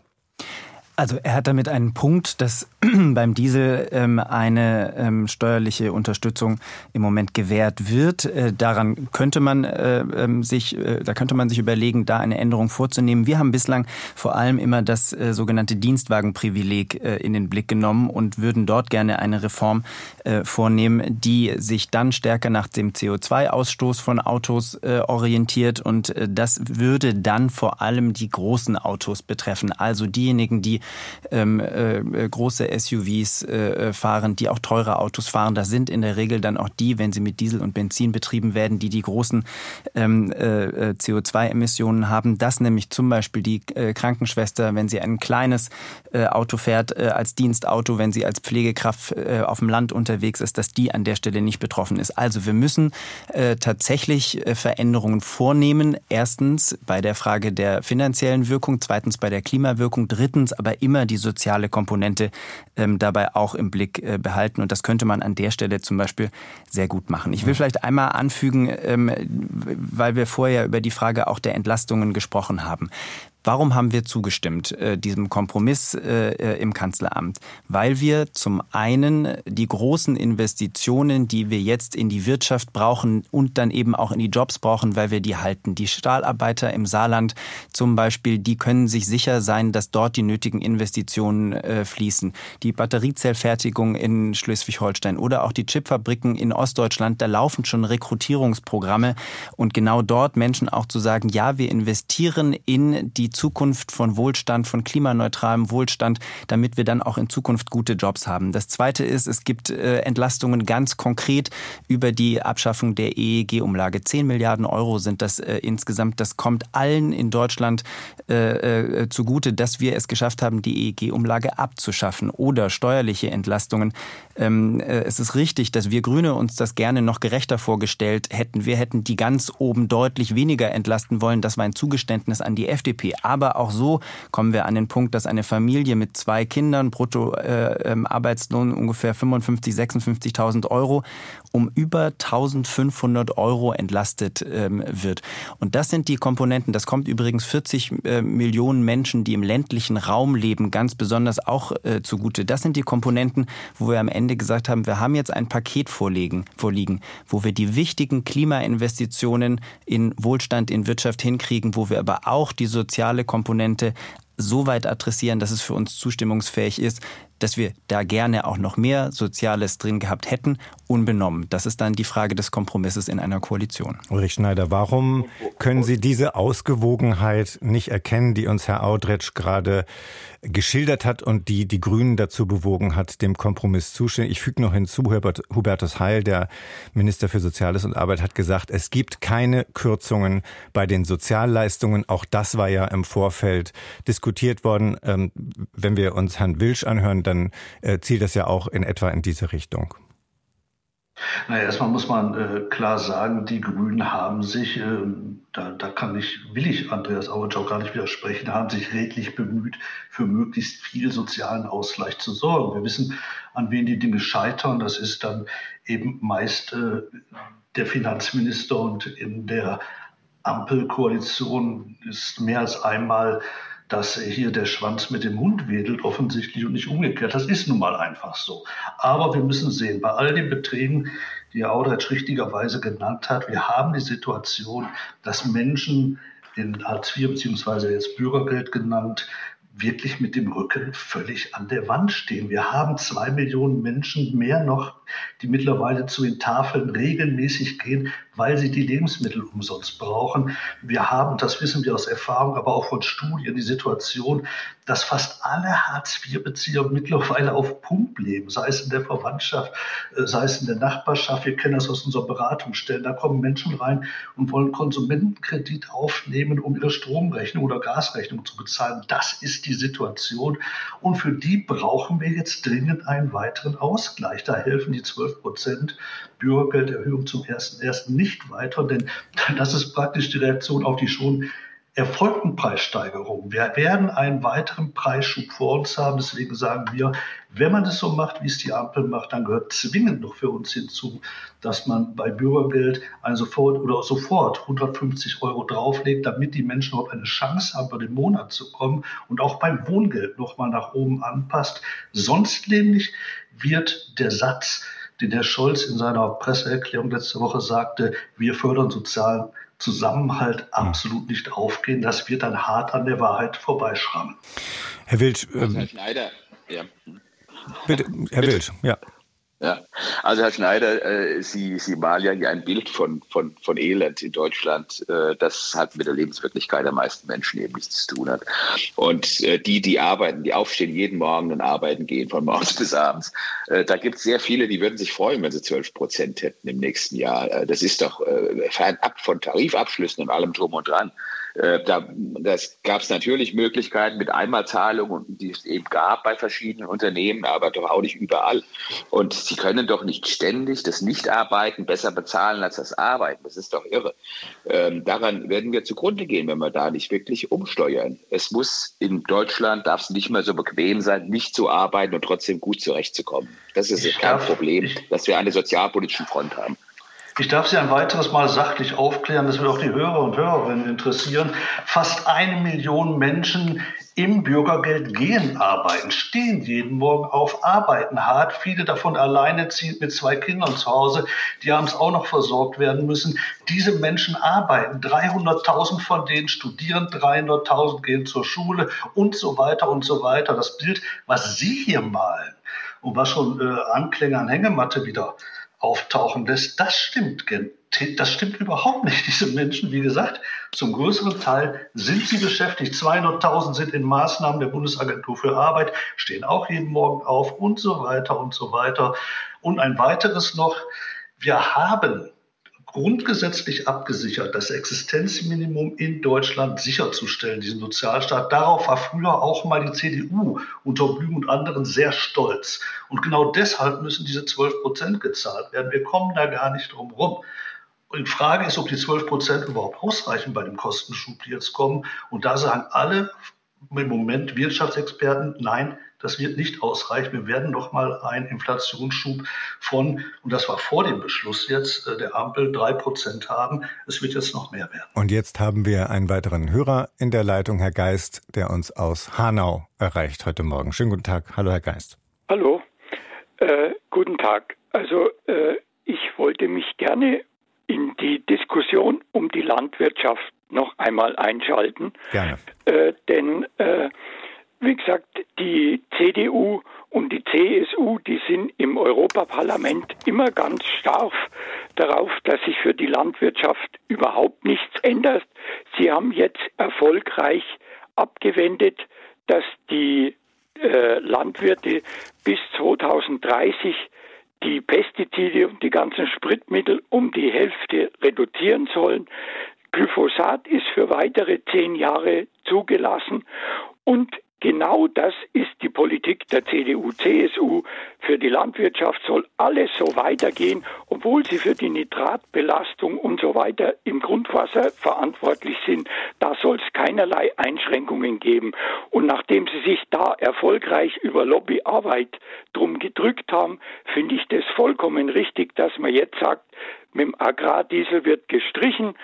Also er hat damit einen Punkt, dass (clears throat) beim Diesel ähm, eine ähm, steuerliche Unterstützung im Moment gewährt wird. Äh, daran könnte man äh, ähm, sich, äh, da könnte man sich überlegen, da eine Änderung vorzunehmen. Wir haben bislang vor allem immer das äh, sogenannte Dienstwagenprivileg äh, in den Blick genommen und würden dort gerne eine Reform äh, vornehmen, die sich dann stärker nach dem CO2-Ausstoß von Autos orientiert und das würde dann vor allem die großen Autos betreffen, also diejenigen, die ähm, äh, große SUVs äh, fahren, die auch teure Autos fahren. Das sind in der Regel dann auch die, wenn sie mit Diesel und Benzin betrieben werden, die die großen ähm, äh, CO2-Emissionen haben. Das nämlich zum Beispiel die äh, Krankenschwester, wenn sie ein kleines äh, Auto fährt äh, als Dienstauto, wenn sie als Pflegekraft äh, auf dem Land unterwegs ist, dass die an der Stelle nicht betroffen ist. Also wir müssen äh, tatsächlich äh, Veränderungen vornehmen. Erstens bei der Frage der finanziellen Wirkung, zweitens bei der Klimawirkung, drittens aber immer die soziale Komponente ähm, dabei auch im Blick äh, behalten. Und das könnte man an der Stelle zum Beispiel sehr gut machen. Ich will vielleicht einmal anfügen, ähm, weil wir vorher über die Frage auch der Entlastungen gesprochen haben. Warum haben wir zugestimmt äh, diesem Kompromiss äh, äh, im Kanzleramt? Weil wir zum einen die großen Investitionen, die wir jetzt in die Wirtschaft brauchen und dann eben auch in die Jobs brauchen, weil wir die halten. Die Stahlarbeiter im Saarland zum Beispiel, die können sich sicher sein, dass dort die nötigen Investitionen äh, fließen. Die Batteriezellfertigung in Schleswig-Holstein oder auch die Chipfabriken in Ostdeutschland, da laufen schon Rekrutierungsprogramme und genau dort Menschen auch zu sagen, ja, wir investieren in die Zukunft von Wohlstand, von klimaneutralem Wohlstand, damit wir dann auch in Zukunft gute Jobs haben. Das Zweite ist, es gibt äh, Entlastungen ganz konkret über die Abschaffung der EEG-Umlage. 10 Milliarden Euro sind das äh, insgesamt. Das kommt allen in Deutschland äh, zugute, dass wir es geschafft haben, die EEG-Umlage abzuschaffen oder steuerliche Entlastungen. Ähm, äh, es ist richtig, dass wir Grüne uns das gerne noch gerechter vorgestellt hätten. Wir hätten die ganz oben deutlich weniger entlasten wollen. Das war ein Zugeständnis an die FDP. Aber auch so kommen wir an den Punkt, dass eine Familie mit zwei Kindern, brutto äh, ähm, Arbeitslohn ungefähr 55, 56.000 Euro, um über 1500 Euro entlastet ähm, wird. Und das sind die Komponenten. Das kommt übrigens 40 äh, Millionen Menschen, die im ländlichen Raum leben, ganz besonders auch äh, zugute. Das sind die Komponenten, wo wir am Ende gesagt haben, wir haben jetzt ein Paket vorliegen, vorliegen, wo wir die wichtigen Klimainvestitionen in Wohlstand, in Wirtschaft hinkriegen, wo wir aber auch die soziale Komponente so weit adressieren, dass es für uns zustimmungsfähig ist, dass wir da gerne auch noch mehr Soziales drin gehabt hätten, unbenommen. Das ist dann die Frage des Kompromisses in einer Koalition. Ulrich Schneider, warum können Sie diese Ausgewogenheit nicht erkennen, die uns Herr Audretsch gerade geschildert hat und die die Grünen dazu bewogen hat, dem Kompromiss zustimmen? Ich füge noch hinzu, Hubertus Heil, der Minister für Soziales und Arbeit, hat gesagt, es gibt keine Kürzungen bei den Sozialleistungen. Auch das war ja im Vorfeld diskutiert worden. Ähm, wenn wir uns Herrn Wilsch anhören, dann äh, zielt das ja auch in etwa in diese Richtung. Naja, erstmal muss man äh, klar sagen, die Grünen haben sich, äh, da, da kann ich, will ich Andreas Auwitsch gar nicht widersprechen, haben sich redlich bemüht, für möglichst viel sozialen Ausgleich zu sorgen. Wir wissen, an wen die Dinge scheitern. Das ist dann eben meist äh, der Finanzminister und in der Ampelkoalition ist mehr als einmal dass hier der Schwanz mit dem Hund wedelt, offensichtlich und nicht umgekehrt. Das ist nun mal einfach so. Aber wir müssen sehen, bei all den Beträgen, die Herr Audretsch richtigerweise genannt hat, wir haben die Situation, dass Menschen in Hartz IV beziehungsweise jetzt Bürgergeld genannt, wirklich mit dem Rücken völlig an der Wand stehen. Wir haben zwei Millionen Menschen mehr noch, die mittlerweile zu den Tafeln regelmäßig gehen, weil sie die Lebensmittel umsonst brauchen. Wir haben, das wissen wir aus Erfahrung, aber auch von Studien, die Situation, dass fast alle Hartz-IV-Bezieher mittlerweile auf Pump leben, sei es in der Verwandtschaft, äh, sei es in der Nachbarschaft. Wir kennen das aus unserer Beratungsstellen. Da kommen Menschen rein und wollen Konsumentenkredit aufnehmen, um ihre Stromrechnung oder Gasrechnung zu bezahlen. Das ist die Situation. Und für die brauchen wir jetzt dringend einen weiteren Ausgleich. Da helfen die 12 Prozent Bürgergelderhöhung zum 1.1. nicht weiter, denn das ist praktisch die Reaktion auf die schon erfolgten Preissteigerungen. Wir werden einen weiteren Preisschub vor uns haben. Deswegen sagen wir, wenn man es so macht, wie es die Ampel macht, dann gehört zwingend noch für uns hinzu, dass man bei Bürgergeld ein sofort oder sofort 150 Euro drauflegt, damit die Menschen überhaupt eine Chance haben, bei dem Monat zu kommen und auch beim Wohngeld nochmal nach oben anpasst. Sonst nämlich wird der Satz, den Herr Scholz in seiner Presseerklärung letzte Woche sagte, wir fördern sozialen Zusammenhalt absolut nicht aufgehen. Das wird dann hart an der Wahrheit vorbeischrammen. Herr Wild, ähm, Herr Schneider, ja. Bitte, Herr Bitte. Wild, ja. Ja, also Herr Schneider, äh, Sie, Sie malen ja hier ein Bild von, von, von Elend in Deutschland, äh, das hat mit der Lebenswirklichkeit der meisten Menschen eben nichts zu tun hat. Und äh, die, die arbeiten, die aufstehen jeden Morgen und arbeiten gehen, von morgens (laughs) bis abends, da gibt es sehr viele, die würden sich freuen, wenn sie 12 Prozent hätten im nächsten Jahr. Das ist doch fernab von Tarifabschlüssen und allem drum und dran. Äh, da das gab es natürlich Möglichkeiten mit Einmalzahlungen, die es eben gab bei verschiedenen Unternehmen, aber doch auch nicht überall. Und sie können doch nicht ständig das Nichtarbeiten besser bezahlen als das Arbeiten. Das ist doch irre. Ähm, daran werden wir zugrunde gehen, wenn wir da nicht wirklich umsteuern. Es muss in Deutschland, darf es nicht mehr so bequem sein, nicht zu arbeiten und trotzdem gut zurechtzukommen. Das ist kein Problem, dass wir eine sozialpolitische Front haben. Ich darf Sie ein weiteres Mal sachlich aufklären, das wird auch die Hörer und Hörerinnen interessieren. Fast eine Million Menschen im Bürgergeld gehen arbeiten, stehen jeden Morgen auf, arbeiten hart, viele davon alleineziehend mit zwei Kindern zu Hause, die abends auch noch versorgt werden müssen. Diese Menschen arbeiten, 300.000 von denen studieren, 300.000 gehen zur Schule und so weiter und so weiter. Das Bild, was Sie hier malen und was schon äh, Anklänge an Hängematte wieder auftauchen lässt, das stimmt. Das stimmt überhaupt nicht. (laughs) Diese Menschen, wie gesagt, zum größeren Teil sind sie beschäftigt. 200.000 sind in Maßnahmen der Bundesagentur für Arbeit, stehen auch jeden Morgen auf und so weiter und so weiter. Und ein weiteres noch. Wir haben grundgesetzlich abgesichert, das Existenzminimum in Deutschland sicherzustellen, diesen Sozialstaat. Darauf war früher auch mal die CDU unter Blüm und anderen sehr stolz. Und genau deshalb müssen diese 12 Prozent gezahlt werden. Wir kommen da gar nicht drum rum. Die Frage ist, ob die 12 Prozent überhaupt ausreichen bei dem Kostenschub, die jetzt kommen. Und da sagen alle im Moment Wirtschaftsexperten, nein, das wird nicht ausreichen. Wir werden noch mal einen Inflationsschub von, und das war vor dem Beschluss jetzt äh, der Ampel, drei Prozent haben. Es wird jetzt noch mehr werden. Und jetzt haben wir einen weiteren Hörer in der Leitung, Herr Geist, der uns aus Hanau erreicht heute Morgen. Schönen guten Tag. Hallo, Herr Geist. Hallo. Äh, guten Tag. Also äh, ich wollte mich gerne in die Diskussion um die Landwirtschaft noch einmal einschalten. Gerne. Äh, denn äh, wie gesagt, die CDU und die CSU, die sind im Europaparlament immer ganz scharf darauf, dass sich für die Landwirtschaft überhaupt nichts ändert. Sie haben jetzt erfolgreich abgewendet, dass die äh, Landwirte bis 2030 die Pestizide und die ganzen Spritmittel um die Hälfte reduzieren sollen. Glyphosat ist für weitere zehn Jahre zugelassen und Genau das ist die Politik der CDU, CSU. Für die Landwirtschaft soll alles so weitergehen, obwohl sie für die Nitratbelastung und so weiter im Grundwasser verantwortlich sind. Da soll es keinerlei Einschränkungen geben. Und nachdem sie sich da erfolgreich über Lobbyarbeit drum gedrückt haben, finde ich das vollkommen richtig, dass man jetzt sagt, mit dem Agrardiesel wird gestrichen.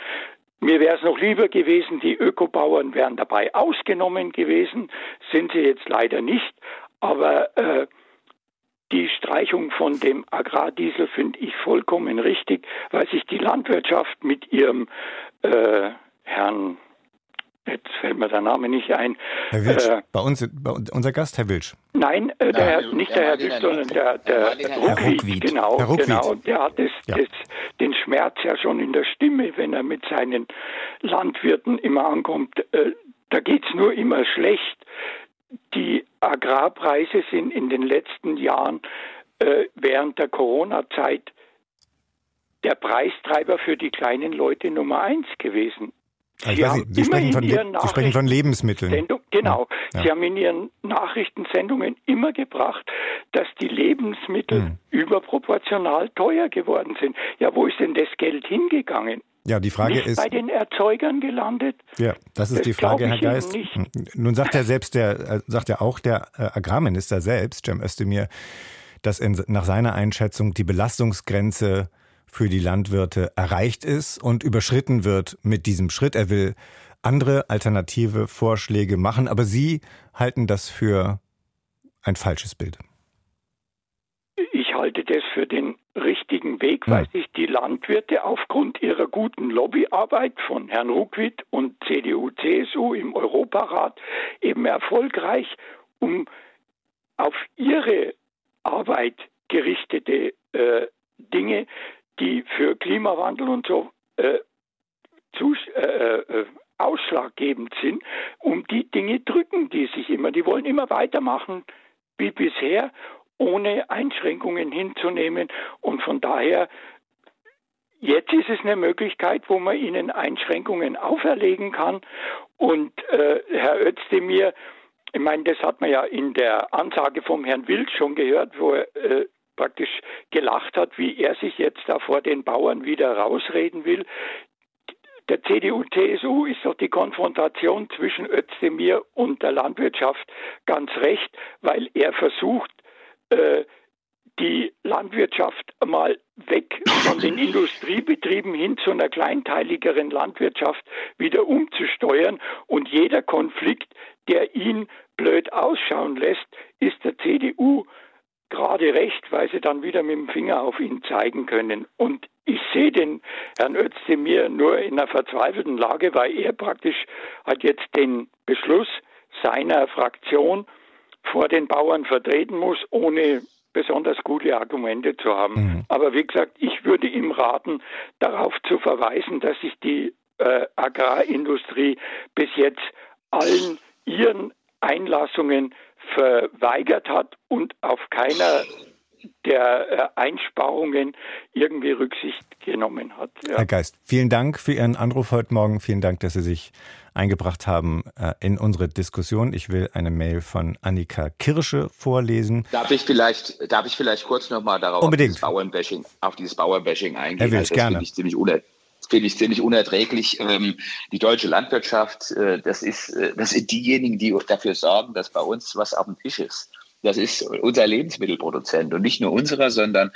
Mir wäre es noch lieber gewesen, die Ökobauern wären dabei ausgenommen gewesen, sind sie jetzt leider nicht. Aber äh, die Streichung von dem Agrardiesel finde ich vollkommen richtig, weil sich die Landwirtschaft mit ihrem äh, Herrn Jetzt fällt mir der Name nicht ein. Herr Wilsch, äh, bei, uns, bei unser Gast, Herr Wilsch. Nein, äh, der, ja, nicht der, Herr Wilsch, sondern der, der, der Ruckwied, genau, Herr Ruckwied. genau. Der hat das, ja. das, den Schmerz ja schon in der Stimme, wenn er mit seinen Landwirten immer ankommt. Äh, da geht's nur immer schlecht. Die Agrarpreise sind in den letzten Jahren äh, während der Corona-Zeit der Preistreiber für die kleinen Leute Nummer eins gewesen. Also Sie, haben Sie, sprechen von, Sie sprechen von Lebensmitteln. Sendung, genau. Ja. Sie haben in Ihren Nachrichtensendungen immer gebracht, dass die Lebensmittel hm. überproportional teuer geworden sind. Ja, wo ist denn das Geld hingegangen? Ja, die Frage nicht ist. bei den Erzeugern gelandet? Ja, das ist das die Frage, Herr Geist. Hm. Nun sagt er selbst, der, äh, sagt ja auch der äh, Agrarminister selbst, Cem Özdemir, dass in, nach seiner Einschätzung die Belastungsgrenze für die Landwirte erreicht ist und überschritten wird mit diesem Schritt. Er will andere alternative Vorschläge machen, aber Sie halten das für ein falsches Bild. Ich halte das für den richtigen Weg, weil sich die Landwirte aufgrund ihrer guten Lobbyarbeit von Herrn Ruckwitt und CDU, CSU im Europarat eben erfolgreich um auf ihre Arbeit gerichtete äh, Dinge die für Klimawandel und so äh, zu, äh, äh, ausschlaggebend sind, um die Dinge drücken die sich immer. Die wollen immer weitermachen wie bisher, ohne Einschränkungen hinzunehmen. Und von daher, jetzt ist es eine Möglichkeit, wo man ihnen Einschränkungen auferlegen kann. Und äh, Herr Özdemir, ich meine, das hat man ja in der Ansage vom Herrn Wild schon gehört, wo er äh, praktisch gelacht hat, wie er sich jetzt da vor den Bauern wieder rausreden will. Der CDU-CSU ist doch die Konfrontation zwischen Özdemir und der Landwirtschaft ganz recht, weil er versucht, äh, die Landwirtschaft mal weg von den (laughs) Industriebetrieben hin zu einer kleinteiligeren Landwirtschaft wieder umzusteuern. Und jeder Konflikt, der ihn blöd ausschauen lässt, ist der CDU gerade recht, weil sie dann wieder mit dem Finger auf ihn zeigen können. Und ich sehe den Herrn Özdemir nur in einer verzweifelten Lage, weil er praktisch hat jetzt den Beschluss seiner Fraktion vor den Bauern vertreten muss, ohne besonders gute Argumente zu haben. Mhm. Aber wie gesagt, ich würde ihm raten, darauf zu verweisen, dass sich die äh, Agrarindustrie bis jetzt allen ihren Einlassungen verweigert hat und auf keiner der äh, Einsparungen irgendwie Rücksicht genommen hat. Ja. Herr Geist, vielen Dank für Ihren Anruf heute Morgen. Vielen Dank, dass Sie sich eingebracht haben äh, in unsere Diskussion. Ich will eine Mail von Annika Kirsche vorlesen. Darf ich vielleicht, darf ich vielleicht kurz nochmal darauf Unbedingt. Auf, dieses Bauernbashing, auf dieses Bauernbashing eingehen? Er will es also, gerne. Finde ich ziemlich finde ich ziemlich unerträglich. Ähm, die deutsche Landwirtschaft, äh, das, ist, äh, das sind diejenigen, die dafür sorgen, dass bei uns was auf dem Tisch ist. Das ist unser Lebensmittelproduzent und nicht nur unserer, sondern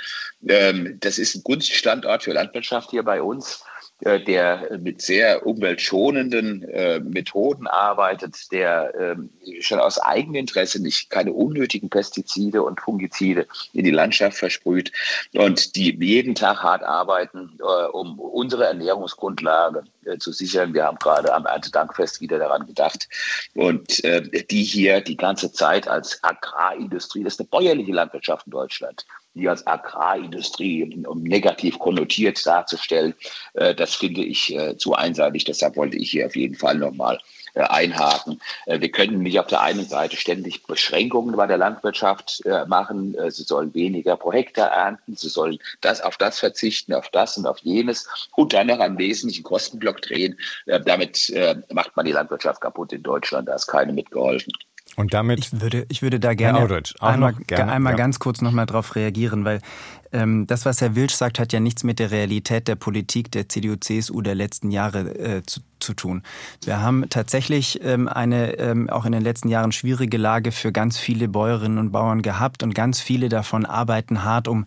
ähm, das ist ein Gunststandort für Landwirtschaft hier bei uns. Äh, der mit sehr umweltschonenden äh, Methoden arbeitet, der äh, schon aus Eigeninteresse nicht keine unnötigen Pestizide und Fungizide in die Landschaft versprüht und die jeden Tag hart arbeiten, äh, um unsere Ernährungsgrundlage äh, zu sichern. Wir haben gerade am Erntedankfest wieder daran gedacht und äh, die hier die ganze Zeit als Agrarindustrie, das ist eine bäuerliche Landwirtschaft in Deutschland, die als Agrarindustrie um negativ konnotiert darzustellen, äh, das finde ich äh, zu einseitig. Deshalb wollte ich hier auf jeden Fall nochmal äh, einhaken. Wir können nicht auf der einen Seite ständig Beschränkungen bei der Landwirtschaft machen. Sie sollen weniger pro Hektar ernten. Sie sollen das auf das verzichten, auf das und auf jenes und dann noch einen wesentlichen Kostenblock drehen. Damit macht man die Landwirtschaft kaputt in Deutschland. Da ist keine mitgeholfen. Und damit ich würde, ich würde da gerne einmal, gerne, einmal ja. ganz kurz nochmal drauf reagieren, weil ähm, das, was Herr Wilsch sagt, hat ja nichts mit der Realität der Politik der CDU-CSU der letzten Jahre äh, zu, zu tun. Wir haben tatsächlich ähm, eine ähm, auch in den letzten Jahren schwierige Lage für ganz viele Bäuerinnen und Bauern gehabt und ganz viele davon arbeiten hart, um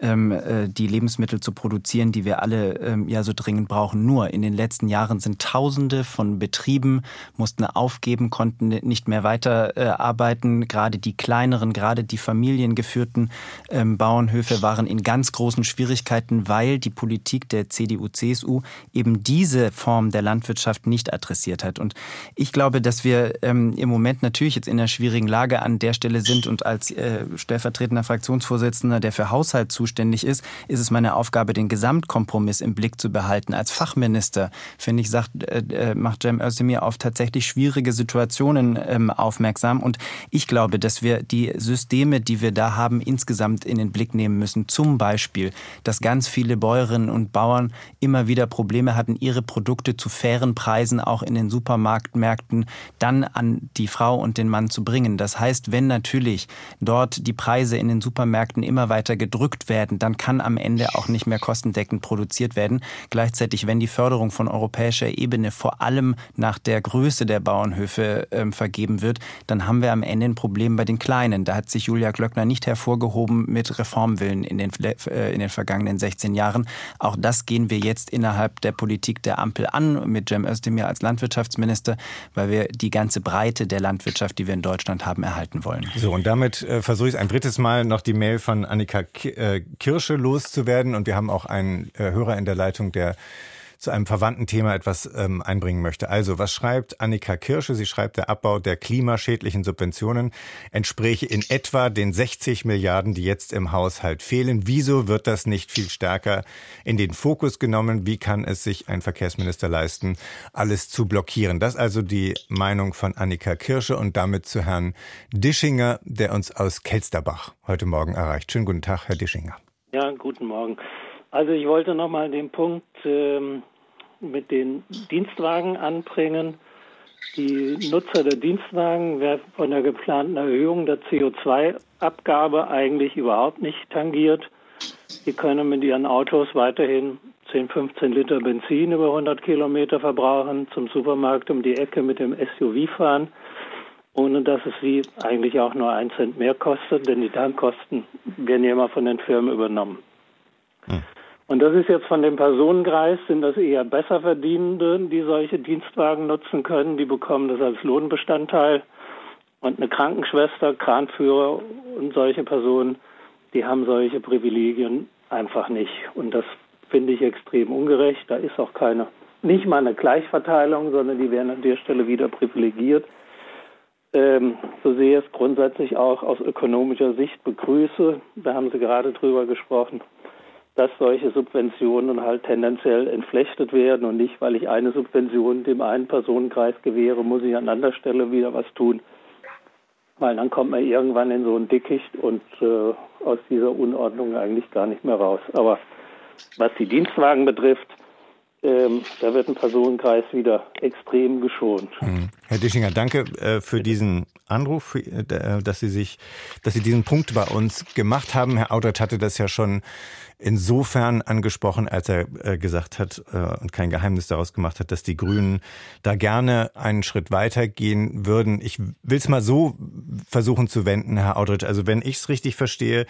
ähm, äh, die Lebensmittel zu produzieren, die wir alle ähm, ja so dringend brauchen. Nur in den letzten Jahren sind Tausende von Betrieben mussten aufgeben, konnten nicht mehr weiter äh, arbeiten. Gerade die kleineren, gerade die familiengeführten ähm, Bauernhöfe waren waren in ganz großen Schwierigkeiten, weil die Politik der CDU-CSU eben diese Form der Landwirtschaft nicht adressiert hat. Und ich glaube, dass wir ähm, im Moment natürlich jetzt in einer schwierigen Lage an der Stelle sind und als äh, stellvertretender Fraktionsvorsitzender, der für Haushalt zuständig ist, ist es meine Aufgabe, den Gesamtkompromiss im Blick zu behalten. Als Fachminister, finde ich, sagt, äh, äh macht Cem Özdemir auf tatsächlich schwierige Situationen ähm, aufmerksam. Und ich glaube, dass wir die Systeme, die wir da haben, insgesamt in den Blick nehmen müssen zum Beispiel, dass ganz viele Bäuerinnen und Bauern immer wieder Probleme hatten, ihre Produkte zu fairen Preisen auch in den Supermarktmärkten dann an die Frau und den Mann zu bringen. Das heißt, wenn natürlich dort die Preise in den Supermärkten immer weiter gedrückt werden, dann kann am Ende auch nicht mehr kostendeckend produziert werden. Gleichzeitig, wenn die Förderung von europäischer Ebene vor allem nach der Größe der Bauernhöfe äh, vergeben wird, dann haben wir am Ende ein Problem bei den Kleinen. Da hat sich Julia Glöckner nicht hervorgehoben mit Reformwillen in den den, äh, in den vergangenen 16 Jahren. Auch das gehen wir jetzt innerhalb der Politik der Ampel an mit Cem Özdemir als Landwirtschaftsminister, weil wir die ganze Breite der Landwirtschaft, die wir in Deutschland haben, erhalten wollen. So, und damit äh, versuche ich ein drittes Mal noch die Mail von Annika äh, Kirsche loszuwerden. Und wir haben auch einen äh, Hörer in der Leitung, der zu einem verwandten Thema etwas ähm, einbringen möchte. Also, was schreibt Annika Kirsche? Sie schreibt, der Abbau der klimaschädlichen Subventionen entspräche in etwa den 60 Milliarden, die jetzt im Haushalt fehlen. Wieso wird das nicht viel stärker in den Fokus genommen? Wie kann es sich ein Verkehrsminister leisten, alles zu blockieren? Das also die Meinung von Annika Kirsche und damit zu Herrn Dischinger, der uns aus Kelsterbach heute Morgen erreicht. Schönen guten Tag, Herr Dischinger. Ja, guten Morgen. Also ich wollte noch mal den Punkt ähm, mit den Dienstwagen anbringen. Die Nutzer der Dienstwagen werden von der geplanten Erhöhung der CO2-Abgabe eigentlich überhaupt nicht tangiert. Die können mit ihren Autos weiterhin 10, 15 Liter Benzin über 100 Kilometer verbrauchen, zum Supermarkt um die Ecke mit dem SUV fahren, ohne dass es sie eigentlich auch nur ein Cent mehr kostet, denn die Tankkosten werden ja immer von den Firmen übernommen. Hm. Und das ist jetzt von dem Personenkreis, sind das eher Besserverdienende, die solche Dienstwagen nutzen können. Die bekommen das als Lohnbestandteil. Und eine Krankenschwester, Kranführer und solche Personen, die haben solche Privilegien einfach nicht. Und das finde ich extrem ungerecht. Da ist auch keine, nicht mal eine Gleichverteilung, sondern die werden an der Stelle wieder privilegiert. ähm, so sehe ich es grundsätzlich auch aus ökonomischer Sicht begrüße, da haben Sie gerade drüber gesprochen, dass solche Subventionen halt tendenziell entflechtet werden und nicht, weil ich eine Subvention dem einen Personenkreis gewähre, muss ich an anderer Stelle wieder was tun. Weil dann kommt man irgendwann in so ein Dickicht und äh, aus dieser Unordnung eigentlich gar nicht mehr raus. Aber was die Dienstwagen betrifft, ähm, da wird ein Personenkreis wieder extrem geschont. Hm. Herr Dischinger, danke äh, für diesen Anruf, äh, dass Sie sich, dass Sie diesen Punkt bei uns gemacht haben. Herr Audret hatte das ja schon insofern angesprochen, als er äh, gesagt hat äh, und kein Geheimnis daraus gemacht hat, dass die Grünen da gerne einen Schritt weiter gehen würden. Ich will es mal so versuchen zu wenden, Herr Audrich. Also wenn ich es richtig verstehe,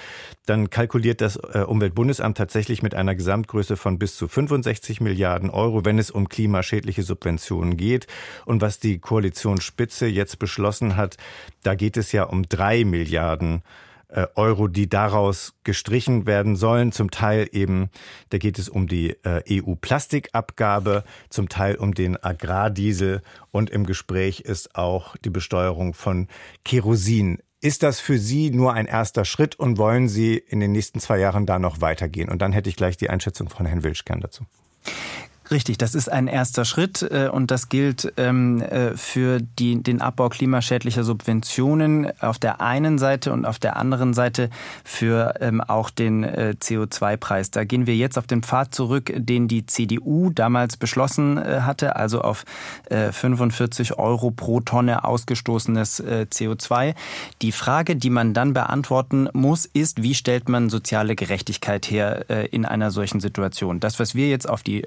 dann kalkuliert das äh, Umweltbundesamt tatsächlich mit einer Gesamtgröße von bis zu 65 Milliarden Euro, wenn es um klimaschädliche Subventionen geht. Und was die Koalitionsspitze jetzt beschlossen hat, da geht es ja um drei Milliarden Euro. Äh, Euro, die daraus gestrichen werden sollen. Zum Teil eben, da geht es um die äh, EU-Plastikabgabe, zum Teil um den Agrardiesel und im Gespräch ist auch die Besteuerung von Kerosin. Ist das für Sie nur ein erster Schritt und wollen Sie in den nächsten zwei Jahren da noch weitergehen? Und dann hätte ich gleich die Einschätzung von Herrn Wilschkern dazu. Richtig, das ist ein erster Schritt äh, und das gilt ähm, äh, für die, den Abbau klimaschädlicher Subventionen auf der einen Seite und auf der anderen Seite für ähm, auch den äh, CO2-Preis. Da gehen wir jetzt auf den Pfad zurück, den die CDU damals beschlossen hatte, also auf 45 Euro pro Tonne ausgestoßenes CO2. Die Frage, die man dann beantworten muss, ist, wie stellt man soziale Gerechtigkeit her in einer solchen Situation? Das, was wir jetzt auf die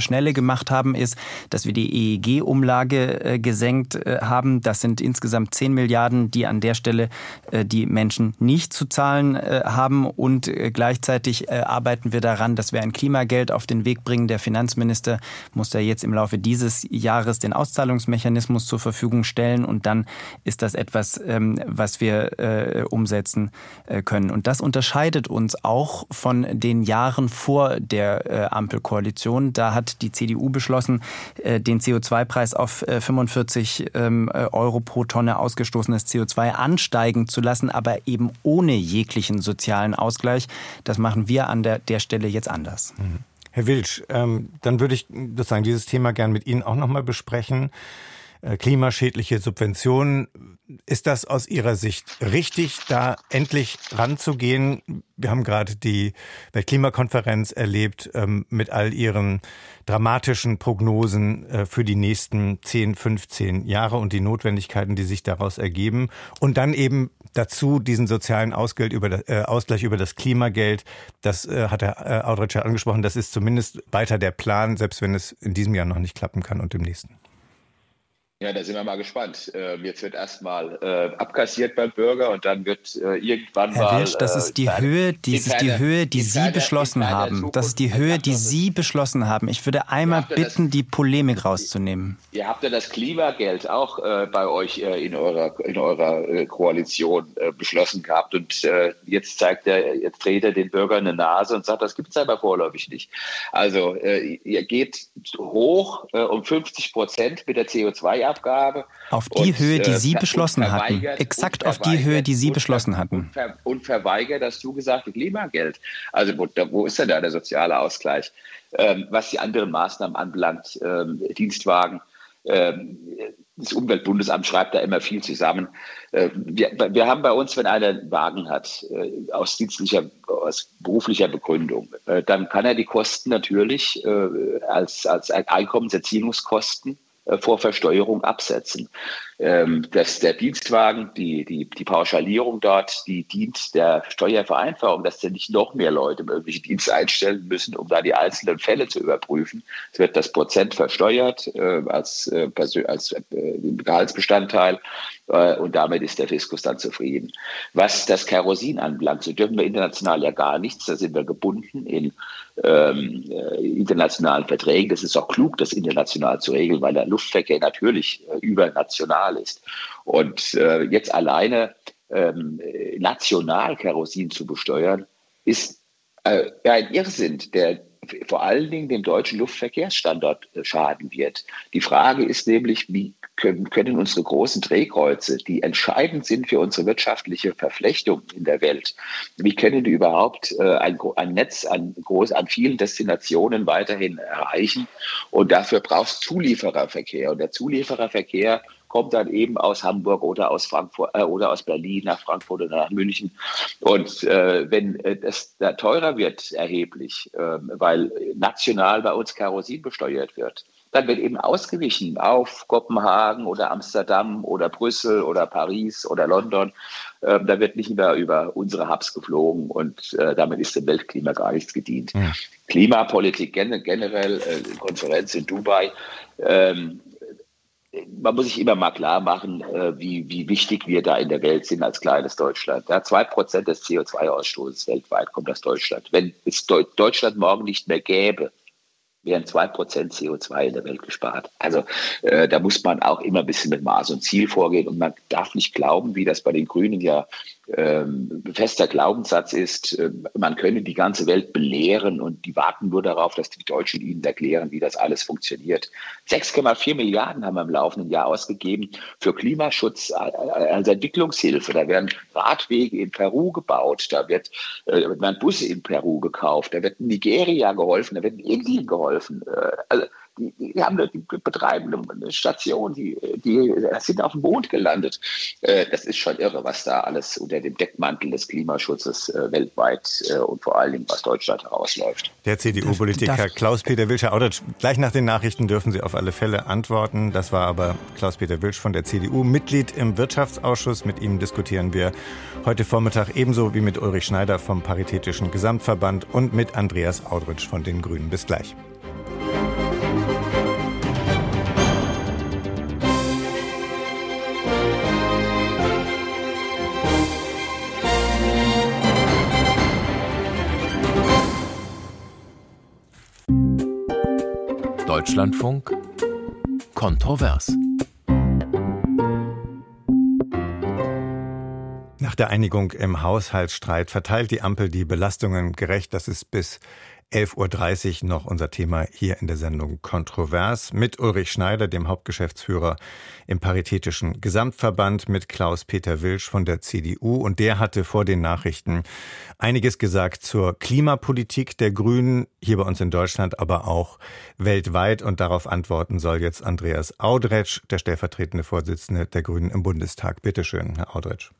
Schnelle gemacht haben, ist, dass wir die EEG-Umlage äh, gesenkt äh, haben. Das sind insgesamt 10 Milliarden, die an der Stelle äh, die Menschen nicht zu zahlen haben. Und gleichzeitig arbeiten wir daran, dass wir ein Klimageld auf den Weg bringen. Der Finanzminister muss da jetzt im Laufe dieses Jahres den Auszahlungsmechanismus zur Verfügung stellen. Und dann ist das etwas, ähm, was wir umsetzen können. Und das unterscheidet uns auch von den Jahren vor der Ampelkoalition. Da hat die CDU beschlossen, äh, den CO2-Preis auf 45 äh, ähm, Euro pro Tonne ausgestoßenes CO2 ansteigen zu lassen, aber eben ohne jeglichen sozialen Ausgleich. Das machen wir an der, der Stelle jetzt anders. Mhm. Herr Wilsch, ähm, dann würde ich sozusagen dieses Thema gern mit Ihnen auch nochmal besprechen. Äh, klimaschädliche Subventionen. Ist das aus Ihrer Sicht richtig, da endlich ranzugehen? Wir haben gerade die Weltklimakonferenz erlebt ähm, mit all ihren dramatischen Prognosen äh, für die nächsten 10, 15 Jahre und die Notwendigkeiten, die sich daraus ergeben. Und dann eben dazu diesen sozialen Ausgleich über das, äh, Ausgleich über das Klimageld. Das äh, hat Herr äh, Audrich angesprochen. Das ist zumindest weiter der Plan, selbst wenn es in diesem Jahr noch nicht klappen kann und im nächsten. Ja, da sind wir mal gespannt. Ähm, jetzt wird erstmal äh, abkassiert beim Bürger und dann wird äh, irgendwann Herr mal. Das ist die äh, Höhe, die, ist die Höhe, die Sie beschlossen haben. Das ist die Höhe, die Sie beschlossen haben. Ich würde einmal bitten, das, die Polemik rauszunehmen. Ihr habt ja das Klimageld auch äh, bei euch äh, in eurer in eurer äh, Koalition beschlossen gehabt und jetzt zeigt er, jetzt dreht er den Bürgern eine Nase und sagt, das gibt es aber vorläufig nicht. Also ihr geht hoch um 50 Prozent mit der CO2 Abgabe. Auf die und, Höhe, die Sie äh, beschlossen hatten. Exakt auf die Höhe, die Sie beschlossen hatten. Und, verweigert das zugesagte Klimageld. Also wo, wo ist denn da der soziale Ausgleich? Ähm, was die anderen Maßnahmen anbelangt, ähm, Dienstwagen, ähm, das Umweltbundesamt schreibt da immer viel zusammen. Äh, wir, wir, haben bei uns, wenn einer einen Wagen hat, äh, aus dienstlicher, aus beruflicher Begründung, äh, dann kann er die Kosten natürlich als, als Einkommenserzielungskosten vor Versteuerung absetzen. Ähm, dass der Dienstwagen, die, die, die Pauschalierung dort, die dient der Steuervereinfachung, dass da nicht noch mehr Leute irgendwelche Dienste einstellen müssen, um da die einzelnen Fälle zu überprüfen. Es wird das Prozent versteuert äh, als, äh, als äh, Gehaltsbestandteil äh, und damit ist der Fiskus dann zufrieden. Was das Kerosin anbelangt, so dürfen wir international ja gar nichts, da sind wir gebunden in ähm, äh, internationalen Verträgen. Das ist auch klug, das international zu regeln, weil der Luftverkehr natürlich äh, übernational national ist. Und äh, jetzt alleine ähm, national Kerosin zu besteuern, ist äh, ein Irrsinn, der vor allen Dingen dem deutschen Luftverkehrsstandort äh, schaden wird. Die Frage ist nämlich, wie können, können unsere großen Drehkreuze, die entscheidend sind für unsere wirtschaftliche Verflechtung in der Welt, wie können die überhaupt äh, ein, ein Netz an, groß, an vielen Destinationen weiterhin erreichen? Und dafür braucht es Zuliefererverkehr. Und der Zuliefererverkehr kommt dann eben aus Hamburg oder aus Frankfurt äh, oder aus Berlin nach Frankfurt oder nach München. Und äh, wenn äh, das da teurer wird erheblich, äh, weil national bei uns Kerosin besteuert wird, dann wird eben ausgewichen auf Kopenhagen oder Amsterdam oder Brüssel oder Paris oder London. Ähm, da wird nicht mehr über unsere Hubs geflogen und äh, damit ist dem Weltklima gar nichts gedient. Ja. Klimapolitik gen generell, äh, Konferenz in Dubai. Ähm, man muss sich immer mal klar machen, äh, wie, wie wichtig wir da in der Welt sind als kleines Deutschland. Ja, zwei Prozent des CO2-Ausstoßes weltweit kommt aus Deutschland. Wenn es Deutschland morgen nicht mehr gäbe, wären zwei Prozent CO2 in der Welt gespart. Also äh, da muss man auch immer ein bisschen mit Maß und Ziel vorgehen und man darf nicht glauben, wie das bei den Grünen ja ähm, fester Glaubenssatz ist, äh, man könne die ganze Welt belehren und die warten nur darauf, dass die Deutschen ihnen erklären, wie das alles funktioniert. 6,4 Milliarden haben wir im laufenden Jahr ausgegeben für Klimaschutz äh, als Entwicklungshilfe. Da werden Radwege in Peru gebaut, da wird, äh, werden Busse in Peru gekauft, da wird Nigeria geholfen, da wird Indien geholfen. Äh, also die, die, haben die betreiben eine Station, die, die sind auf dem Mond gelandet. Äh, das ist schon irre, was da alles unter dem Deckmantel des Klimaschutzes äh, weltweit äh, und vor allen Dingen aus Deutschland herausläuft. Der CDU-Politiker Klaus-Peter Wilscher Auditsch. Gleich nach den Nachrichten dürfen Sie auf alle Fälle antworten. Das war aber Klaus-Peter Wilsch von der CDU, Mitglied im Wirtschaftsausschuss. Mit ihm diskutieren wir heute Vormittag ebenso wie mit Ulrich Schneider vom Paritätischen Gesamtverband und mit Andreas Audritsch von den Grünen. Bis gleich. Deutschlandfunk Kontrovers. Nach der Einigung im Haushaltsstreit verteilt die Ampel die Belastungen gerecht. Das ist bis 11.30 Uhr noch unser Thema hier in der Sendung Kontrovers mit Ulrich Schneider, dem Hauptgeschäftsführer im Paritätischen Gesamtverband, mit Klaus-Peter Wilsch von der CDU. Und der hatte vor den Nachrichten einiges gesagt zur Klimapolitik der Grünen hier bei uns in Deutschland, aber auch weltweit. Und darauf antworten soll jetzt Andreas Audretsch, der stellvertretende Vorsitzende der Grünen im Bundestag. Bitte schön, Herr Audretsch.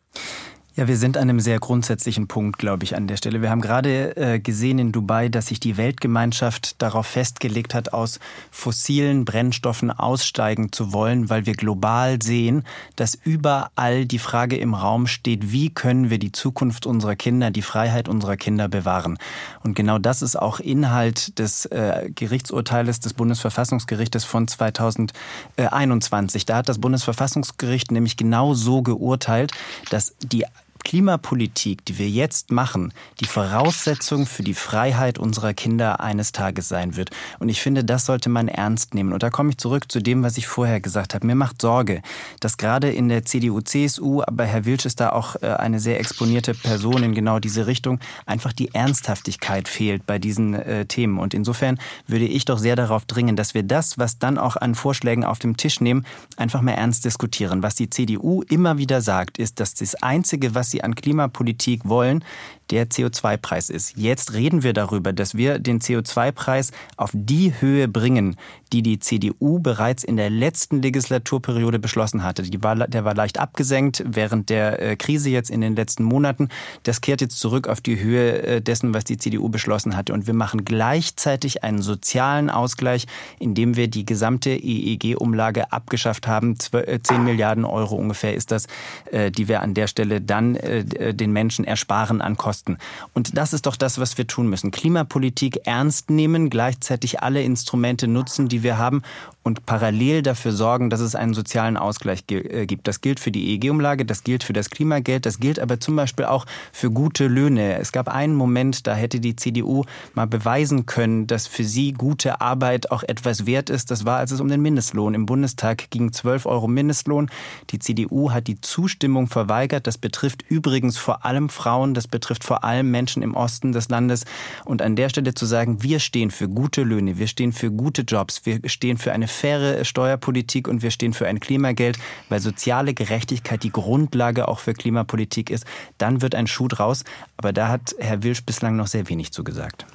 Ja, wir sind an einem sehr grundsätzlichen Punkt, glaube ich, an der Stelle. Wir haben gerade äh, gesehen in Dubai, dass sich die Weltgemeinschaft darauf festgelegt hat, aus fossilen Brennstoffen aussteigen zu wollen, weil wir global sehen, dass überall die Frage im Raum steht, wie können wir die Zukunft unserer Kinder, die Freiheit unserer Kinder bewahren. Und genau das ist auch Inhalt des äh, Gerichtsurteiles des Bundesverfassungsgerichtes von 2021. Da hat das Bundesverfassungsgericht nämlich genau so geurteilt, dass die Klimapolitik, die wir jetzt machen, die Voraussetzung für die Freiheit unserer Kinder eines Tages sein wird. Und ich finde, das sollte man ernst nehmen. Und da komme ich zurück zu dem, was ich vorher gesagt habe. Mir macht Sorge, dass gerade in der CDU, CSU, aber Herr Wilsch ist da auch äh, eine sehr exponierte Person in genau diese Richtung, einfach die Ernsthaftigkeit fehlt bei diesen äh, Themen. Und insofern würde ich doch sehr darauf dringen, dass wir das, was dann auch an Vorschlägen auf dem Tisch nehmen, einfach mal ernst diskutieren. Was die CDU immer wieder sagt, ist, dass das Einzige, was sie sie an Klimapolitik wollen, der CO2-Preis ist. Jetzt reden wir darüber, dass wir den CO2-Preis auf die Höhe bringen, die die CDU bereits in der letzten Legislaturperiode beschlossen hatte. War, der war leicht abgesenkt während der äh, Krise jetzt in den letzten Monaten. Das kehrt jetzt zurück auf die Höhe äh, dessen, was die CDU beschlossen hatte. Und wir machen gleichzeitig einen sozialen Ausgleich, indem wir die gesamte EEG-Umlage abgeschafft haben. 10 äh, Milliarden Euro ungefähr ist das, die wir an der Stelle dann den Menschen ersparen an Kosten Kosten. Und das ist doch das, was wir tun müssen. Klimapolitik ernst nehmen, gleichzeitig alle Instrumente nutzen, die wir haben und parallel dafür sorgen, dass es einen sozialen Ausgleich äh, gibt. Das gilt für die EEG-Umlage, das gilt für das Klimageld, das gilt aber zum Beispiel auch für gute Löhne. Es gab einen Moment, da hätte die CDU mal beweisen können, dass für sie gute Arbeit auch etwas wert ist. Das war, als es um den Mindestlohn im Bundestag ging, 12 Euro Mindestlohn. Die CDU hat die Zustimmung verweigert. Das betrifft übrigens vor allem Frauen, das betrifft vor allem Menschen im Osten des Landes. Und an der Stelle zu sagen, wir stehen für gute Löhne, wir stehen für gute Jobs, wir stehen für eine faire Steuerpolitik und wir stehen für ein Klimageld, weil soziale Gerechtigkeit die Grundlage auch für Klimapolitik ist, dann wird ein Schuh draus. Aber da hat Herr Wilsch bislang noch sehr wenig zugesagt.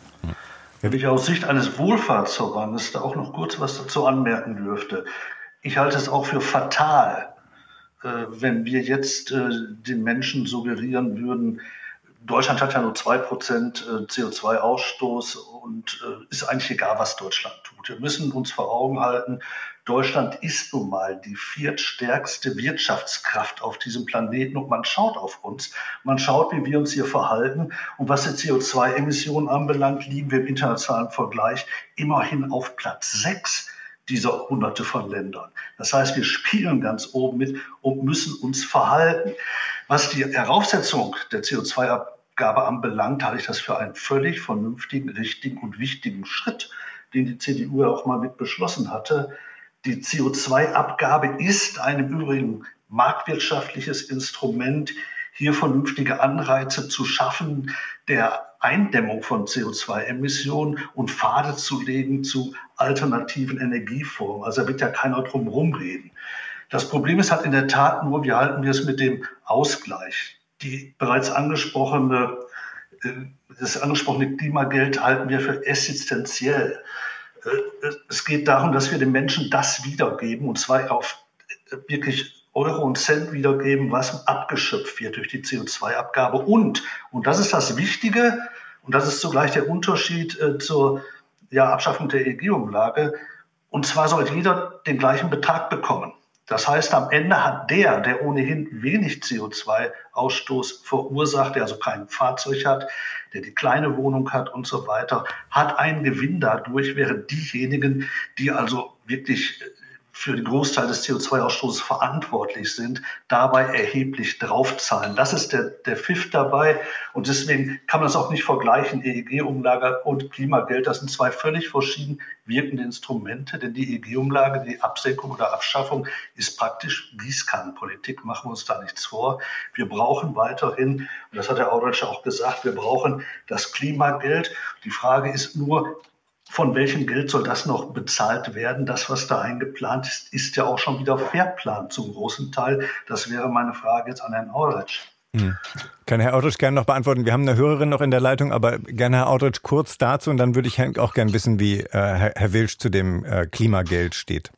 Wenn ich aus Sicht eines Wohlfahrtsverbandes da auch noch kurz was dazu anmerken dürfte. Ich halte es auch für fatal, äh, wenn wir jetzt äh, den Menschen suggerieren würden, Deutschland hat ja nur 2% äh, CO2-Ausstoß und äh, ist eigentlich egal, was Deutschland tut. Wir müssen uns vor Augen halten, Deutschland ist nun mal die viertstärkste Wirtschaftskraft auf diesem Planeten und man schaut auf uns. Man schaut, wie wir uns hier verhalten. Und was die CO2-Emissionen anbelangt, liegen wir im internationalen Vergleich immerhin auf Platz 6 dieser hunderte von Ländern. Das heißt, wir spielen ganz oben mit und müssen uns verhalten. Was die Heraufsetzung der CO2 Abgabe anbelangt, halte ich das für einen völlig vernünftigen, richtigen und wichtigen Schritt, den die CDU ja auch mal mit beschlossen hatte. Die CO2-Abgabe ist ein im Übrigen marktwirtschaftliches Instrument, hier vernünftige Anreize zu schaffen, der Eindämmung von CO2-Emissionen und Pfade zu legen zu alternativen Energieformen. Also da wird ja keiner drum rumreden. Das Problem ist halt in der Tat nur, wie halten wir es mit dem Ausgleich? die bereits angesprochene, äh, das angesprochene Klimageld halten wir für essentiell. Äh, es geht darum, dass wir den Menschen das wiedergeben, und zwar auf äh, wirklich Euro und Cent wiedergeben, was abgeschöpft wird durch die CO2-Abgabe. Und, und das ist das Wichtige, und das ist zugleich der Unterschied zur ja, Abschaffung der EG-Umlage, und zwar soll jeder den gleichen Betrag bekommen. Das heißt, am Ende hat der, der ohnehin wenig CO2-Ausstoß verursacht, der also kein Fahrzeug hat, der die kleine Wohnung hat und so weiter, hat einen Gewinn dadurch, während diejenigen, die also wirklich für den Großteil des CO2-Ausstoßes verantwortlich sind, dabei erheblich draufzahlen. Das ist der, der Pfiff dabei. Und deswegen kann man das auch nicht vergleichen. EEG-Umlage und Klimageld, das sind zwei völlig verschieden wirkende Instrumente. Denn die EEG-Umlage, die Absenkung oder Abschaffung, ist praktisch Gießkannenpolitik. Machen wir uns da nichts vor. Wir brauchen weiterhin, und das hat der Audrich auch gesagt, wir brauchen das Klimageld. Die Frage ist nur, von welchem Geld soll das noch bezahlt werden? Das, was da eingeplant ist, ist ja auch schon wieder verplant zum großen Teil. Das wäre meine Frage jetzt an Herrn Audrich. Hm. Kann Herr Audrich gerne noch beantworten. Wir haben eine Hörerin noch in der Leitung, aber gerne Herr Audrich kurz dazu und dann würde ich auch gerne wissen, wie äh, Herr Wilsch zu dem äh, Klimageld steht.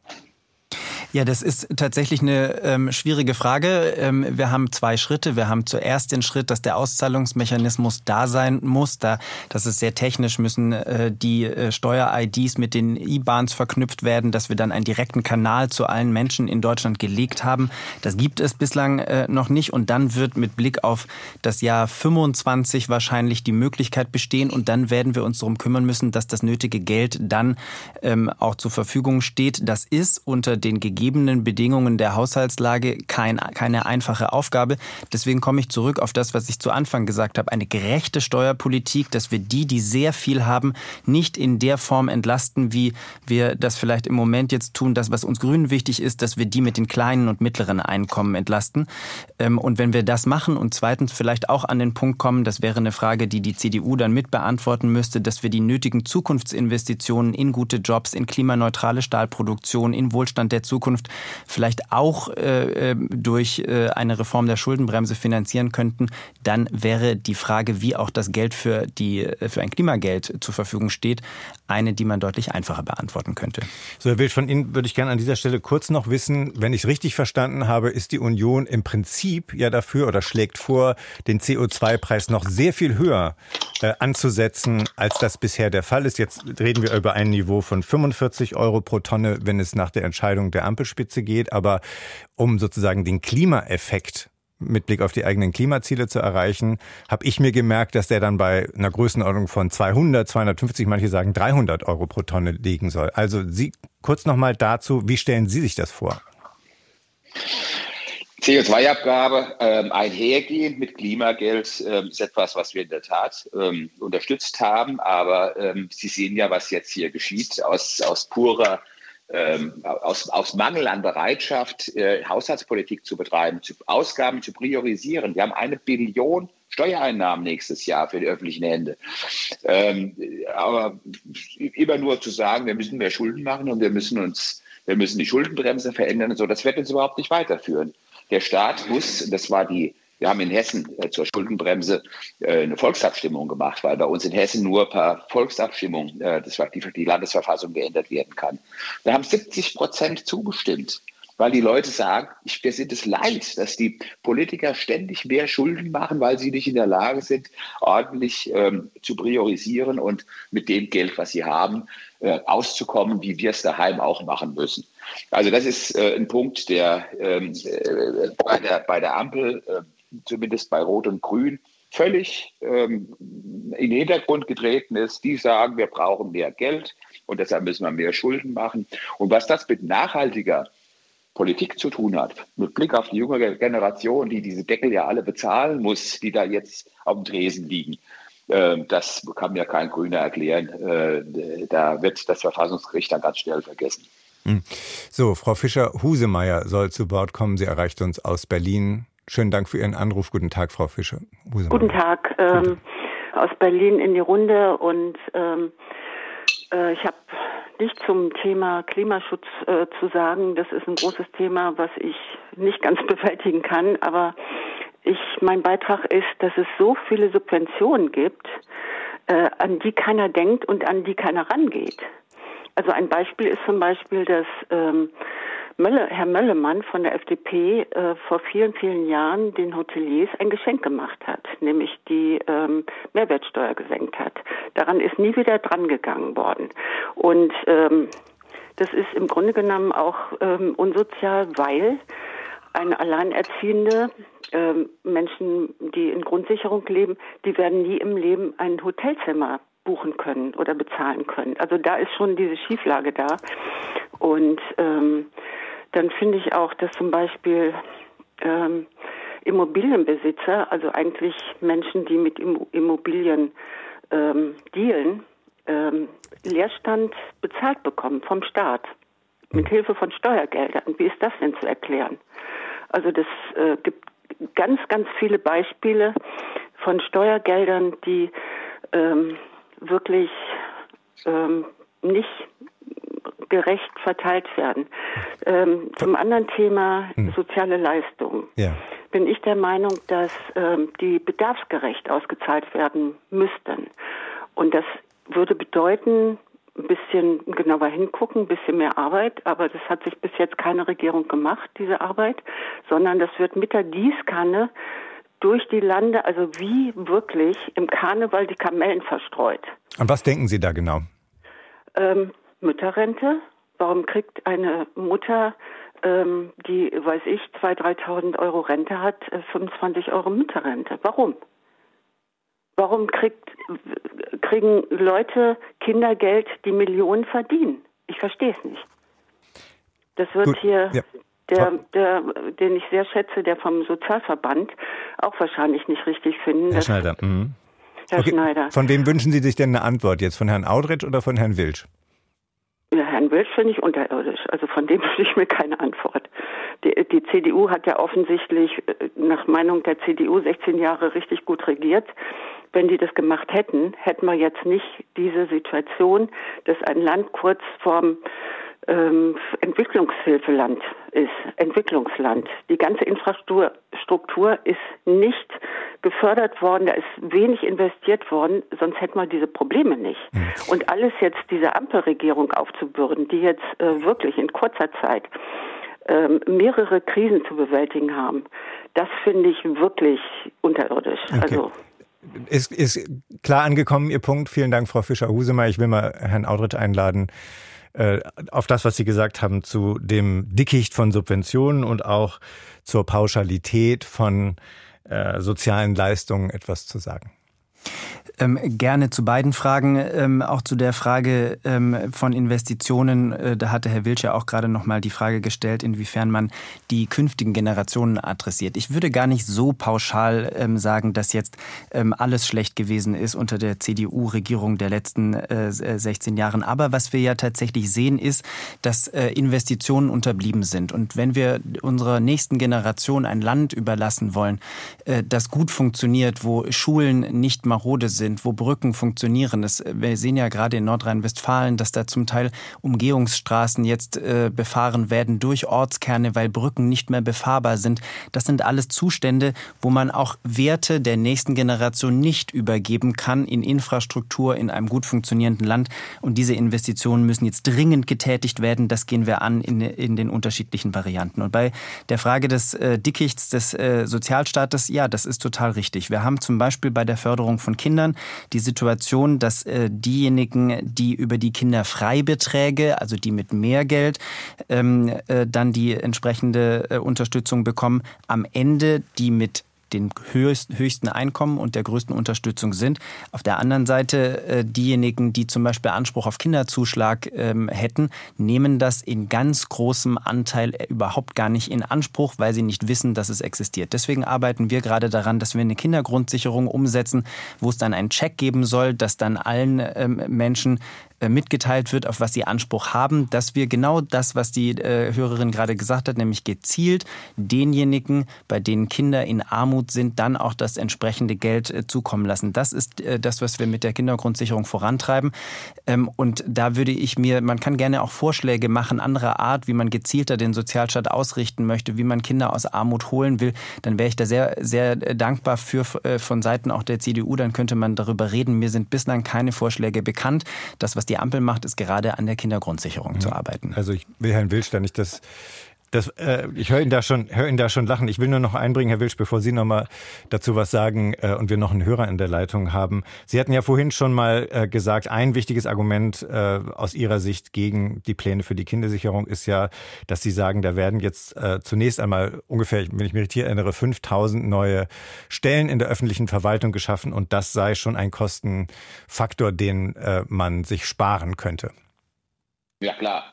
Ja, das ist tatsächlich eine ähm, schwierige Frage. Ähm, wir haben zwei Schritte. Wir haben zuerst den Schritt, dass der Auszahlungsmechanismus da sein muss. Da, das ist sehr technisch, müssen äh, die äh, Steuer-IDs mit den IBANs verknüpft werden, dass wir dann einen direkten Kanal zu allen Menschen in Deutschland gelegt haben. Das gibt es bislang äh, noch nicht. Und dann wird mit Blick auf das Jahr 25 wahrscheinlich die Möglichkeit bestehen. Und dann werden wir uns darum kümmern müssen, dass das nötige Geld dann ähm, auch zur Verfügung steht. Das ist unter den gegebenen gegebenen Bedingungen der Haushaltslage kein, keine einfache Aufgabe. Deswegen komme ich zurück auf das, was ich zu Anfang gesagt habe. Eine gerechte Steuerpolitik, dass wir die, die sehr viel haben, nicht in der Form entlasten, wie wir das vielleicht im Moment jetzt tun. Das, was uns Grünen wichtig ist, dass wir die mit den kleinen und mittleren Einkommen entlasten. Ähm, und wenn wir das machen und zweitens vielleicht auch an den Punkt kommen, das wäre eine Frage, die die CDU dann mit beantworten müsste, dass wir die nötigen Zukunftsinvestitionen in gute Jobs, in klimaneutrale Stahlproduktion, in Wohlstand der Zukunft vielleicht auch äh, ähm, durch äh, eine Reform der Schuldenbremse finanzieren könnten, dann wäre die Frage, wie auch das Geld für, die, äh, für ein Klimageld zur Verfügung steht, eine, die man deutlich einfacher beantworten könnte. So, Herr Wild, von Ihnen würde ich gerne an dieser Stelle kurz noch wissen, wenn ich es richtig verstanden habe, ist die Union im Prinzip ja dafür oder schlägt vor, den CO2-Preis noch sehr viel höher äh, anzusetzen, als das bisher der Fall ist. Jetzt reden wir über ein Niveau von 45 Euro pro Tonne, wenn es nach der Entscheidung der Ampel Doppelspitze geht, aber um sozusagen den Klimaeffekt mit Blick auf die eigenen Klimaziele zu erreichen, habe ich mir gemerkt, dass der dann bei einer Größenordnung von 200, 250, manche sagen 300 Euro pro Tonne liegen soll. Also Sie kurz noch mal dazu, wie stellen Sie sich das vor? CO2-Abgabe ähm, einhergehend mit Klimageld ähm, ist etwas, was wir in der Tat ähm, unterstützt haben. Aber ähm, Sie sehen ja, was jetzt hier geschieht, aus, aus purer ähm, aus, aus Mangel an Bereitschaft, äh, Haushaltspolitik zu betreiben, zu, Ausgaben zu priorisieren. Wir haben eine Billion Steuereinnahmen nächstes Jahr für die öffentlichen Hände. Ähm, aber immer nur zu sagen, wir müssen mehr Schulden machen und wir müssen uns, wir müssen die Schuldenbremse verändern und so, das wird uns überhaupt nicht weiterführen. Der Staat muss, das war die wir haben in Hessen äh, zur Schuldenbremse äh, eine Volksabstimmung gemacht, weil bei uns in Hessen nur per Volksabstimmung äh, die, Landesverfassung geändert werden kann. Da haben 70 Prozent zugestimmt weil die Leute sagen, wir sind es leid, dass die Politiker ständig mehr Schulden machen, weil sie nicht in der Lage sind, ordentlich ähm, zu priorisieren und mit dem Geld, was sie haben, auszukommen, wie wir es daheim auch machen müssen. Also das ist ein Punkt, der ähm, äh, bei, der, bei der Ampel äh, zumindest bei Rot und Grün, völlig ähm, in den Hintergrund getreten ist. Die sagen, wir brauchen mehr Geld und deshalb müssen wir mehr Schulden machen. Und was das mit nachhaltiger Politik zu tun hat, mit Blick auf die junge Generation, die diese Deckel ja alle bezahlen muss, die da jetzt auf dem Tresen liegen, äh, das kann mir kein Grüner erklären. Äh, da wird das Verfassungsgericht dann ganz schnell vergessen. Hm. So, Frau Fischer-Husemeier soll zu Wort kommen. Sie erreicht uns aus Berlin. Schönen Dank für Ihren Anruf. Guten Tag, Frau Fischer. Guten Tag ähm, aus Berlin in die Runde und ähm, äh, ich habe nicht zum Thema Klimaschutz äh, zu sagen. Das ist ein großes Thema, was ich nicht ganz (laughs) bewältigen kann. Aber ich, mein Beitrag ist, dass es so viele Subventionen gibt, äh, an die keiner denkt und an die keiner rangeht. Also ein Beispiel ist zum Beispiel, dass ähm, Mölle, Herr Möllemann von der FDP äh, vor vielen, vielen Jahren den Hoteliers ein Geschenk gemacht hat, nämlich die ähm, Mehrwertsteuer gesenkt hat. Daran ist nie wieder dran gegangen worden. Und ähm, das ist im Grunde genommen auch ähm, unsozial, weil eine Alleinerziehende, ähm, Menschen, die in Grundsicherung leben, die werden nie im Leben ein Hotelzimmer buchen können oder bezahlen können. Also da ist schon diese Schieflage da. Und ähm, dann finde ich auch, dass zum Beispiel ähm, Immobilienbesitzer, also eigentlich Menschen, die mit Immobilien ähm, dealen, ähm, Leerstand bezahlt bekommen vom Staat mit Hilfe von Steuergeldern. Wie ist das denn zu erklären? Also das äh, gibt ganz, ganz viele Beispiele von Steuergeldern, die ähm, wirklich ähm, nicht gerecht verteilt werden. Ähm, zum anderen Thema hm. soziale Leistungen. Ja. Bin ich der Meinung, dass ähm, die bedarfsgerecht ausgezahlt werden müssten. Und das würde bedeuten, ein bisschen genauer hingucken, ein bisschen mehr Arbeit, aber das hat sich bis jetzt keine Regierung gemacht, diese Arbeit, sondern das wird mit der Gießkanne durch die Lande, also wie wirklich im Karneval die Kamellen verstreut. An was denken Sie da genau? Ähm, Mütterrente. Warum kriegt eine Mutter, ähm, die, weiß ich, 2.000, 3.000 Euro Rente hat, 25 äh, Euro Mütterrente? Warum? Warum kriegt, kriegen Leute Kindergeld, die Millionen verdienen? Ich verstehe es nicht. Das wird Gut, hier ja. Der, der, den ich sehr schätze, der vom Sozialverband auch wahrscheinlich nicht richtig finden. Herr Schneider. Mhm. Herr okay. Schneider. Von wem wünschen Sie sich denn eine Antwort jetzt? Von Herrn Audrich oder von Herrn Wilsch? Ja, Herrn Wilsch finde ich unterirdisch. Also von dem (laughs) wünsche ich mir keine Antwort. Die, die, CDU hat ja offensichtlich äh, nach Meinung der CDU 16 Jahre richtig gut regiert. Wenn die das gemacht hätten, hätten wir jetzt nicht diese Situation, dass ein Land kurz vorm ähm, Entwicklungshilfeland ist, Entwicklungsland. Die ganze Infrastruktur ist nicht gefördert worden, da ist wenig investiert worden, sonst hätten wir diese Probleme nicht. Mhm. Und alles jetzt diese Ampelregierung aufzubürden, die jetzt äh, wirklich in kurzer Zeit ähm, mehrere Krisen zu bewältigen haben, das finde ich wirklich unterirdisch. Okay. Also ist, ist klar angekommen, Ihr Punkt. Vielen Dank, Frau Fischer-Husemer. Ich will mal Herrn Audrich einladen äh, auf das, was Sie gesagt haben, zu dem Dickicht von Subventionen und auch zur Pauschalität von äh, sozialen Leistungen etwas zu sagen. Ähm, gerne zu beiden Fragen. Ähm, auch zu der Frage ähm, von Investitionen. Äh, da hatte Herr Wilsch auch gerade noch mal die Frage gestellt, inwiefern man die künftigen Generationen adressiert. Ich würde gar nicht so pauschal ähm, sagen, dass jetzt ähm, alles schlecht gewesen ist unter der CDU-Regierung der letzten äh, 16 Jahren. Aber was wir ja tatsächlich sehen, ist, dass äh, Investitionen unterblieben sind. Und wenn wir unserer nächsten Generation ein Land überlassen wollen, äh, das gut funktioniert, wo Schulen nicht marode sind, sind, wo Brücken funktionieren. Das, wir sehen ja gerade in Nordrhein-Westfalen, dass da zum Teil Umgehungsstraßen jetzt äh, befahren werden durch Ortskerne, weil Brücken nicht mehr befahrbar sind. Das sind alles Zustände, wo man auch Werte der nächsten Generation nicht übergeben kann in Infrastruktur in einem gut funktionierenden Land. Und diese Investitionen müssen jetzt dringend getätigt werden. Das gehen wir an in, in den unterschiedlichen Varianten. Und bei der Frage des äh, Dickichts des äh, Sozialstaates, ja, das ist total richtig. Wir haben zum Beispiel bei der Förderung von Kindern die Situation, dass äh, diejenigen, die über die Kinderfreibeträge, also die mit mehr Geld, ähm, äh, dann die entsprechende äh, Unterstützung bekommen, am Ende die mit den höchsten Einkommen und der größten Unterstützung sind. Auf der anderen Seite äh, diejenigen, die zum Beispiel Anspruch auf Kinderzuschlag ähm, hätten, nehmen das in ganz großem Anteil überhaupt gar nicht in Anspruch, weil sie nicht wissen, dass es existiert. Deswegen arbeiten wir gerade daran, dass wir eine Kindergrundsicherung umsetzen, wo es dann einen Check geben soll, dass dann allen ähm, Menschen äh, mitgeteilt wird, auf was sie Anspruch haben, dass wir genau das, was die äh, Hörerin gerade gesagt hat, nämlich gezielt denjenigen, bei denen Kinder in Armut sind, dann auch das entsprechende Geld äh, zukommen lassen. Das ist das, was wir mit der Kindergrundsicherung vorantreiben. Ähm, und da würde ich mir, man kann gerne auch Vorschläge machen, anderer Art, wie man gezielter den Sozialstaat ausrichten möchte, wie man Kinder aus Armut holen will. Dann wäre ich da sehr, sehr dankbar für von Seiten auch der CDU. Dann könnte man darüber reden. Mir sind bislang keine Vorschläge bekannt. Das, was die die Ampel macht, ist gerade an der Kindergrundsicherung mhm. zu arbeiten. Also ich will Herrn Wilstein nicht das das, äh, ich höre ihn da schon, höre ihn da schon lachen. Ich will nur noch einbringen, Herr Wilsch, bevor Sie noch mal dazu was sagen äh, und wir noch einen Hörer in der Leitung haben. Sie hatten ja vorhin schon mal äh, gesagt, ein wichtiges Argument äh, aus Ihrer Sicht gegen die Pläne für die Kindersicherung ist ja, dass Sie sagen, da werden jetzt äh, zunächst einmal ungefähr, wenn ich mich richtig erinnere, 5000 neue Stellen in der öffentlichen Verwaltung geschaffen und das sei schon ein Kostenfaktor, den äh, man sich sparen könnte. Ja klar,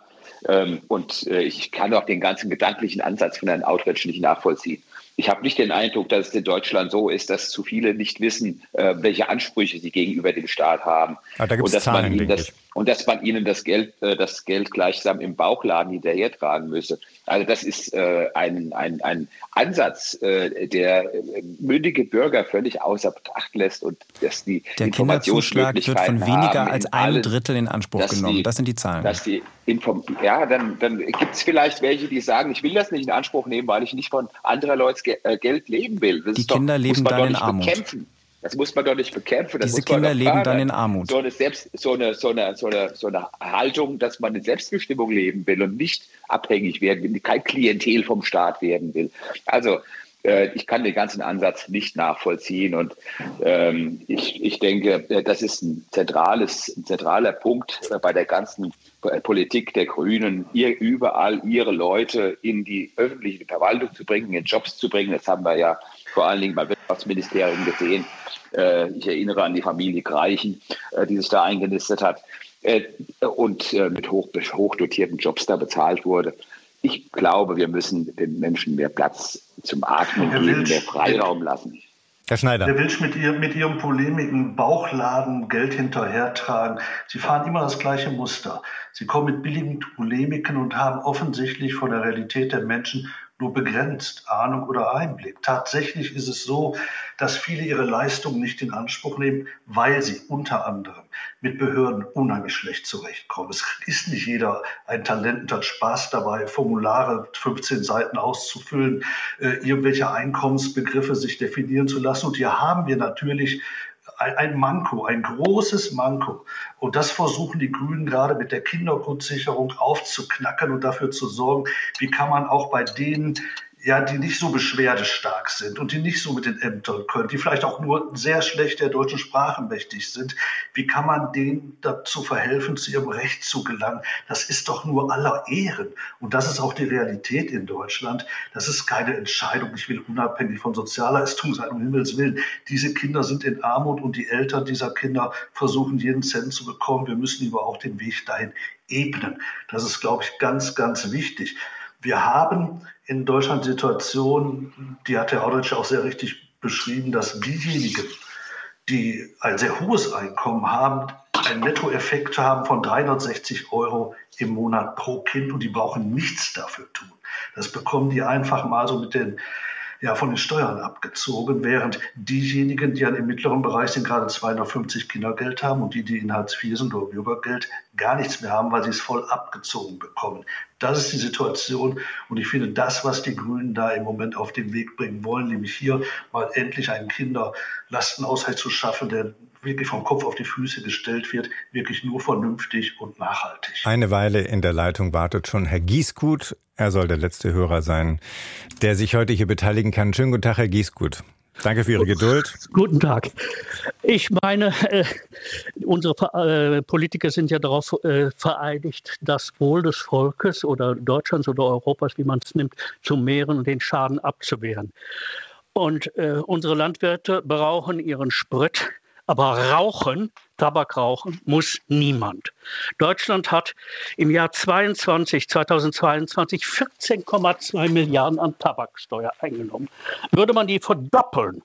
und äh, ich kann auch den ganzen gedanklichen Ansatz von Herrn Outridge nicht nachvollziehen. Ich habe nicht den Eindruck, dass es in Deutschland so ist, dass zu viele nicht wissen, äh, welche Ansprüche sie gegenüber dem Staat haben. Ah, da und, dass Zahlen, man ihnen das, und dass man ihnen das Geld, äh, das Geld gleichsam im Bauchladen hinterher tragen müsse. Also das ist äh, ein, ein, ein Ansatz, äh, der äh, mündige Bürger völlig außer Betracht lässt und dass die Der Kinderzuschlag wird von weniger als einem Drittel in Anspruch genommen. Die, das sind die Zahlen. Dass die Inform ja, dann, dann gibt es vielleicht welche, die sagen, ich will das nicht in Anspruch nehmen, weil ich nicht von anderer Leute äh, Geld leben will. Das die Kinder doch, leben dann in Armut. Bekämpfen. Das muss man doch nicht bekämpfen. Das Diese Kinder leben dann in Armut. So eine, Selbst, so, eine, so, eine, so, eine, so eine Haltung, dass man in Selbstbestimmung leben will und nicht abhängig werden will, kein Klientel vom Staat werden will. Also äh, ich kann den ganzen Ansatz nicht nachvollziehen und ähm, ich, ich denke, äh, das ist ein, zentrales, ein zentraler Punkt äh, bei der ganzen Politik der Grünen, ihr überall ihre Leute in die öffentliche Verwaltung zu bringen, in Jobs zu bringen. Das haben wir ja vor allen Dingen beim Wirtschaftsministerium gesehen. Äh, ich erinnere an die Familie Greichen, äh, die sich da eingenistet hat äh, und mit hoch, hochdotierten Jobs da bezahlt wurde. Ich glaube, wir müssen den Menschen mehr Platz zum Atmen geben, mehr Freiraum lassen. Herr Schneider. Herr Wilsch, mit, ihr, mit Ihren Polemiken, Bauchladen, Geld hinterhertragen, Sie fahren immer das gleiche Muster. Sie kommen mit billigen Polemiken und haben offensichtlich von der Realität der Menschen nur begrenzt Ahnung oder Einblick. Tatsächlich ist es so, dass viele ihre Leistungen nicht in Anspruch nehmen, weil sie unter anderem mit Behörden unheimlich schlecht zurechtkommen. Es ist nicht jeder ein Talent und hat Spaß dabei, Formulare 15 Seiten auszufüllen, äh, irgendwelche Einkommensbegriffe sich definieren zu lassen. Und hier haben wir natürlich ein Manko, ein großes Manko. Und das versuchen die Grünen gerade mit der Kindergrundsicherung aufzuknacken und dafür zu sorgen, wie kann man auch bei denen ja, die nicht so beschwerdestark sind und die nicht so mit den Ämtern können, die vielleicht auch nur sehr schlecht der deutschen Sprache mächtig sind. Wie kann man denen dazu verhelfen, zu ihrem Recht zu gelangen? Das ist doch nur aller Ehren. Und das ist auch die Realität in Deutschland. Das ist keine Entscheidung. Ich will unabhängig von Sozialleistungen sein, um Himmels Willen. Diese Kinder sind in Armut und die Eltern dieser Kinder versuchen, jeden Cent zu bekommen. Wir müssen lieber auch den Weg dahin ebnen. Das ist, glaube ich, ganz, ganz wichtig. Wir haben in Deutschland Situationen, die hat Herr Audrich auch sehr richtig beschrieben, dass diejenigen, die ein sehr hohes Einkommen haben, einen Nettoeffekt haben von 360 Euro im Monat pro Kind und die brauchen nichts dafür tun. Das bekommen die einfach mal so mit den ja von den Steuern abgezogen, während diejenigen, die im mittleren Bereich sind, gerade 250 Kindergeld haben und die, die in Hartz IV sind oder Bürgergeld, gar nichts mehr haben, weil sie es voll abgezogen bekommen. Das ist die Situation und ich finde das, was die Grünen da im Moment auf den Weg bringen wollen, nämlich hier mal endlich einen Kinderlastenausgleich zu schaffen, der wirklich vom Kopf auf die Füße gestellt wird, wirklich nur vernünftig und nachhaltig. Eine Weile in der Leitung wartet schon Herr Giesgut. Er soll der letzte Hörer sein, der sich heute hier beteiligen kann. Schönen guten Tag, Herr Giesgut. Danke für Ihre Geduld. Guten Tag. Ich meine, äh, unsere äh, Politiker sind ja darauf äh, vereinigt, das Wohl des Volkes oder Deutschlands oder Europas, wie man es nimmt, zu mehren und den Schaden abzuwehren. Und äh, unsere Landwirte brauchen ihren Sprit aber rauchen, Tabakrauchen, muss niemand. Deutschland hat im Jahr 22, 2022 14,2 Milliarden an Tabaksteuer eingenommen. Würde man die verdoppeln,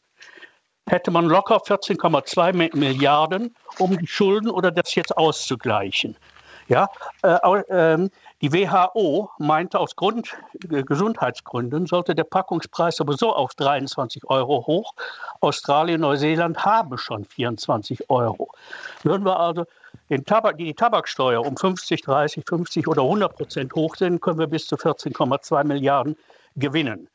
hätte man locker 14,2 Milliarden, um die Schulden oder das jetzt auszugleichen. Ja, äh, äh, die WHO meinte, aus Grund, äh, Gesundheitsgründen sollte der Packungspreis sowieso auf 23 Euro hoch. Australien, Neuseeland haben schon 24 Euro. Würden wir also den Tabak, die Tabaksteuer um 50, 30, 50 oder 100 Prozent hochsehen, können wir bis zu 14,2 Milliarden gewinnen.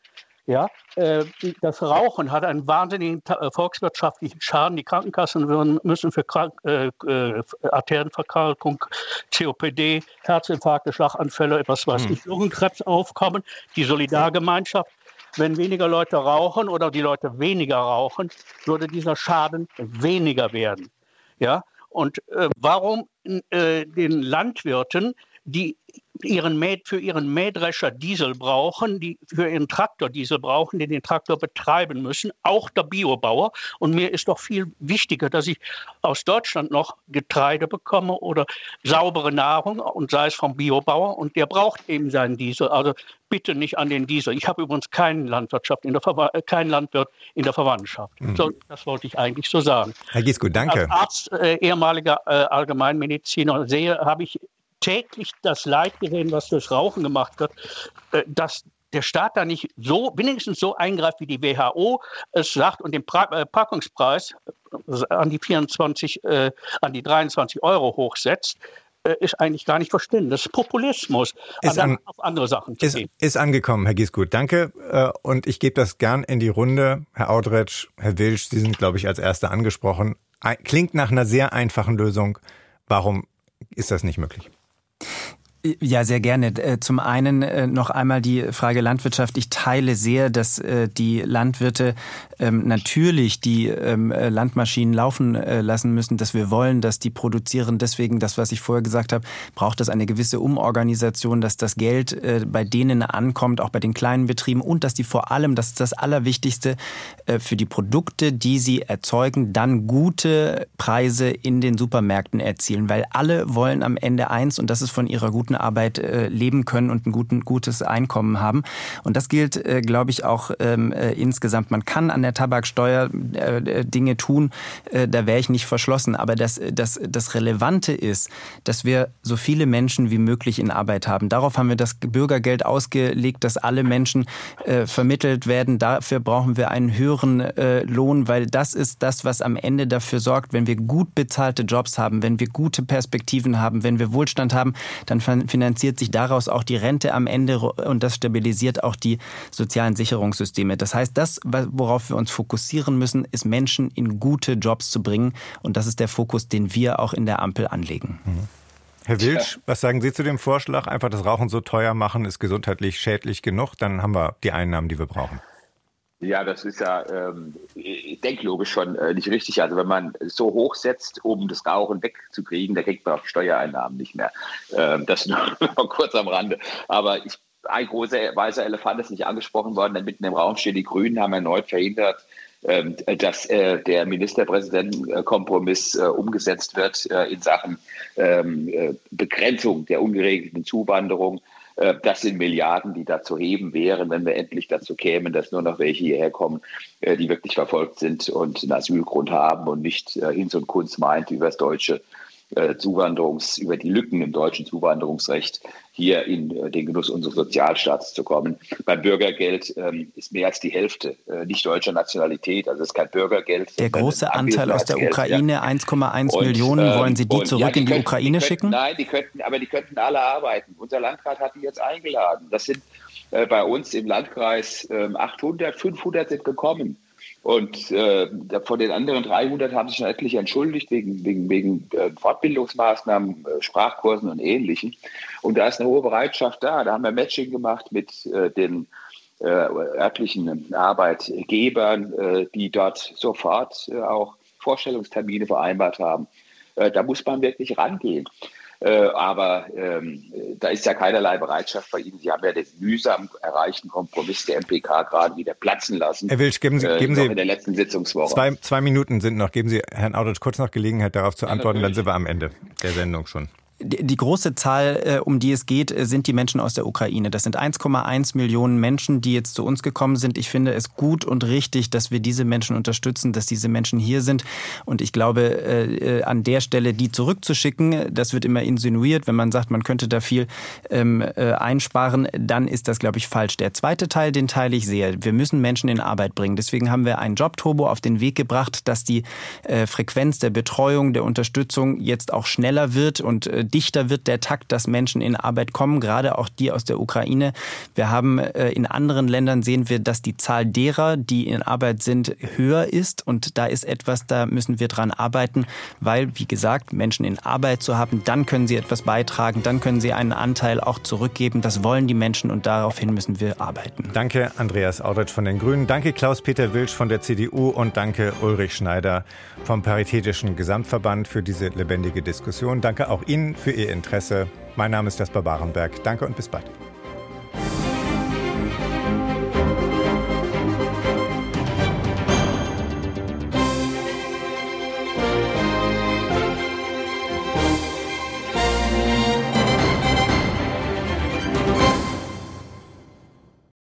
Ja, äh, das Rauchen hat einen wahnsinnigen äh, volkswirtschaftlichen Schaden. Die Krankenkassen müssen für Krank äh, äh, Arterienverkalkung, COPD, Herzinfarkte, Schlaganfälle, etwas weiß hm. ich, Lungenkrebs aufkommen. Die Solidargemeinschaft wenn weniger Leute rauchen oder die Leute weniger rauchen, würde dieser Schaden weniger werden. Ja? Und äh, warum äh, den Landwirten, die ihren Mäh, für ihren Mähdrescher Diesel brauchen, die für ihren Traktor Diesel brauchen, die den Traktor betreiben müssen, auch der Biobauer. Und mir ist doch viel wichtiger, dass ich aus Deutschland noch Getreide bekomme oder saubere Nahrung und sei es vom Biobauer und der braucht eben seinen Diesel. Also bitte nicht an den Diesel. Ich habe übrigens keinen Landwirtschaft in der äh, keinen Landwirt in der Verwandtschaft. Mhm. So, das wollte ich eigentlich so sagen. Herr Giesgut, danke. Als Arzt, äh, ehemaliger äh, Allgemeinmediziner sehe, habe ich täglich das Leid gesehen, was durch Rauchen gemacht wird, äh, dass der Staat da nicht so, wenigstens so eingreift, wie die WHO es sagt und den äh, Packungspreis äh, an die 24, äh, an die 23 Euro hochsetzt, äh, ist eigentlich gar nicht verstehen. Das ist Populismus, ist an, auf andere Sachen zu ist, gehen. Ist angekommen, Herr Giesgut. Danke. Und ich gebe das gern in die Runde. Herr Audretsch, Herr Wilsch, Sie sind, glaube ich, als Erster angesprochen. Klingt nach einer sehr einfachen Lösung. Warum ist das nicht möglich? Ja, sehr gerne. Äh, zum einen äh, noch einmal die Frage Landwirtschaft. Ich teile sehr, dass äh, die Landwirte ähm, natürlich die ähm, Landmaschinen laufen lassen müssen, dass wir wollen, dass die produzieren. Deswegen, das, was ich vorher gesagt habe, braucht es eine gewisse Umorganisation, dass das Geld bei denen ankommt, auch bei den kleinen Betrieben und dass die vor allem, das ist das Allerwichtigste, für die Produkte, die sie erzeugen, dann gute Preise in den Supermärkten erzielen. Weil alle wollen am Ende eins und das ist von ihrer guten guten Arbeit äh, leben können und ein guten, gutes Einkommen haben. Und das gilt, äh, glaube ich, auch ähm, äh, insgesamt. Man kann an der Tabaksteuer äh, Dinge tun, da wäre ich nicht verschlossen. Aber das, das, das Relevante ist, dass wir so viele Menschen wie möglich in Arbeit haben. Darauf haben wir das Bürgergeld ausgelegt, dass alle Menschen vermittelt werden. Dafür brauchen wir einen höheren Lohn, weil das ist das, was am Ende dafür sorgt, wenn wir gut bezahlte Jobs haben, wenn wir gute Perspektiven haben, wenn wir Wohlstand haben, dann finanziert sich daraus auch die Rente am Ende und das stabilisiert auch die sozialen Sicherungssysteme. Das heißt, das, worauf wir uns fokussieren müssen, ist Menschen in gute Jobs zu bringen und das ist der Fokus, den wir auch in der Ampel anlegen. Mhm. Herr Wilsch, was sagen Sie zu dem Vorschlag? Einfach das Rauchen so teuer machen, ist gesundheitlich schädlich genug, dann haben wir die Einnahmen, die wir brauchen. Ja, das ist ja, ähm, ich denke logisch schon äh, nicht richtig. Also wenn man so hoch setzt, um das Rauchen wegzukriegen, da kriegt man auch Steuereinnahmen nicht mehr. Ähm, das (laughs) nur noch kurz am Rande. Aber ich, ein großer weißer Elefant ist nicht angesprochen worden, denn mitten im Raum stehen die Grünen, haben erneut verhindert, ähm, dass äh, der Ministerpräsidentenkompromiss äh, umgesetzt wird äh, in Sachen ähm, äh, Begrenzung der ungeregelten Zuwanderung. Äh, das sind Milliarden, die da zu heben wären, wenn wir endlich dazu kämen, dass nur noch welche hierher kommen, äh, die wirklich verfolgt sind und einen Asylgrund haben und nicht äh, Hinz und Kunz meint, über das deutsche Zuwanderungs, über die Lücken im deutschen Zuwanderungsrecht hier in den Genuss unseres Sozialstaats zu kommen. Beim Bürgergeld ähm, ist mehr als die Hälfte äh, nicht deutscher Nationalität, also es ist kein Bürgergeld. Der große Anteil aus der Ukraine, ja. 1,1 Millionen, ähm, wollen Sie die und, zurück ja, die in die könnten, Ukraine die schicken? Nein, die könnten, aber die könnten alle arbeiten. Unser Landrat hat die jetzt eingeladen. Das sind äh, bei uns im Landkreis äh, 800, 500 sind gekommen. Und äh, von den anderen 300 haben sich schon etliche entschuldigt wegen, wegen, wegen äh, Fortbildungsmaßnahmen, äh, Sprachkursen und Ähnlichem. Und da ist eine hohe Bereitschaft da. Da haben wir Matching gemacht mit äh, den äh, örtlichen Arbeitgebern, äh, die dort sofort äh, auch Vorstellungstermine vereinbart haben. Äh, da muss man wirklich rangehen. Äh, aber ähm, da ist ja keinerlei Bereitschaft bei Ihnen. Sie haben ja den mühsam erreichten Kompromiss der MPK gerade wieder platzen lassen. Herr Wilsch, geben Sie, äh, geben Sie in der letzten Sitzungswoche. Zwei, zwei Minuten sind noch. Geben Sie Herrn Auditsch kurz noch Gelegenheit, darauf zu antworten. Ja, dann sind wir am Ende der Sendung schon. Die große Zahl, äh, um die es geht, äh, sind die Menschen aus der Ukraine. Das sind 1,1 Millionen Menschen, die jetzt zu uns gekommen sind. Ich finde es gut und richtig, dass wir diese Menschen unterstützen, dass diese Menschen hier sind. Und ich glaube, äh, an der Stelle die zurückzuschicken, das wird immer insinuiert, wenn man sagt, man könnte da viel ähm, einsparen, dann ist das, glaube ich, falsch. Der zweite Teil, den teile ich sehr. Wir müssen Menschen in Arbeit bringen. Deswegen haben wir ein Jobturbo auf den Weg gebracht, dass die Frequenz der Betreuung, der Unterstützung jetzt auch schneller wird und dichter wird der Takt, dass Menschen in Arbeit kommen, gerade auch die aus der Ukraine. Wir haben äh, in anderen Ländern sehen wir, dass die Zahl derer, die in Arbeit sind, höher ist. Und da ist etwas, da müssen wir dran arbeiten, weil, wie gesagt, Menschen in Arbeit zu haben, dann können sie etwas beitragen, dann können sie einen Anteil auch zurückgeben. Das wollen die Menschen und daraufhin müssen wir arbeiten. Danke, Andreas Audretsch von den Grünen. Danke, Klaus-Peter Wilsch von der CDU und danke, Ulrich Schneider vom Paritätischen Gesamtverband für diese lebendige Diskussion. Danke auch Ihnen für Ihr Interesse. Mein Name ist Jasper Barenberg. Danke und bis bald.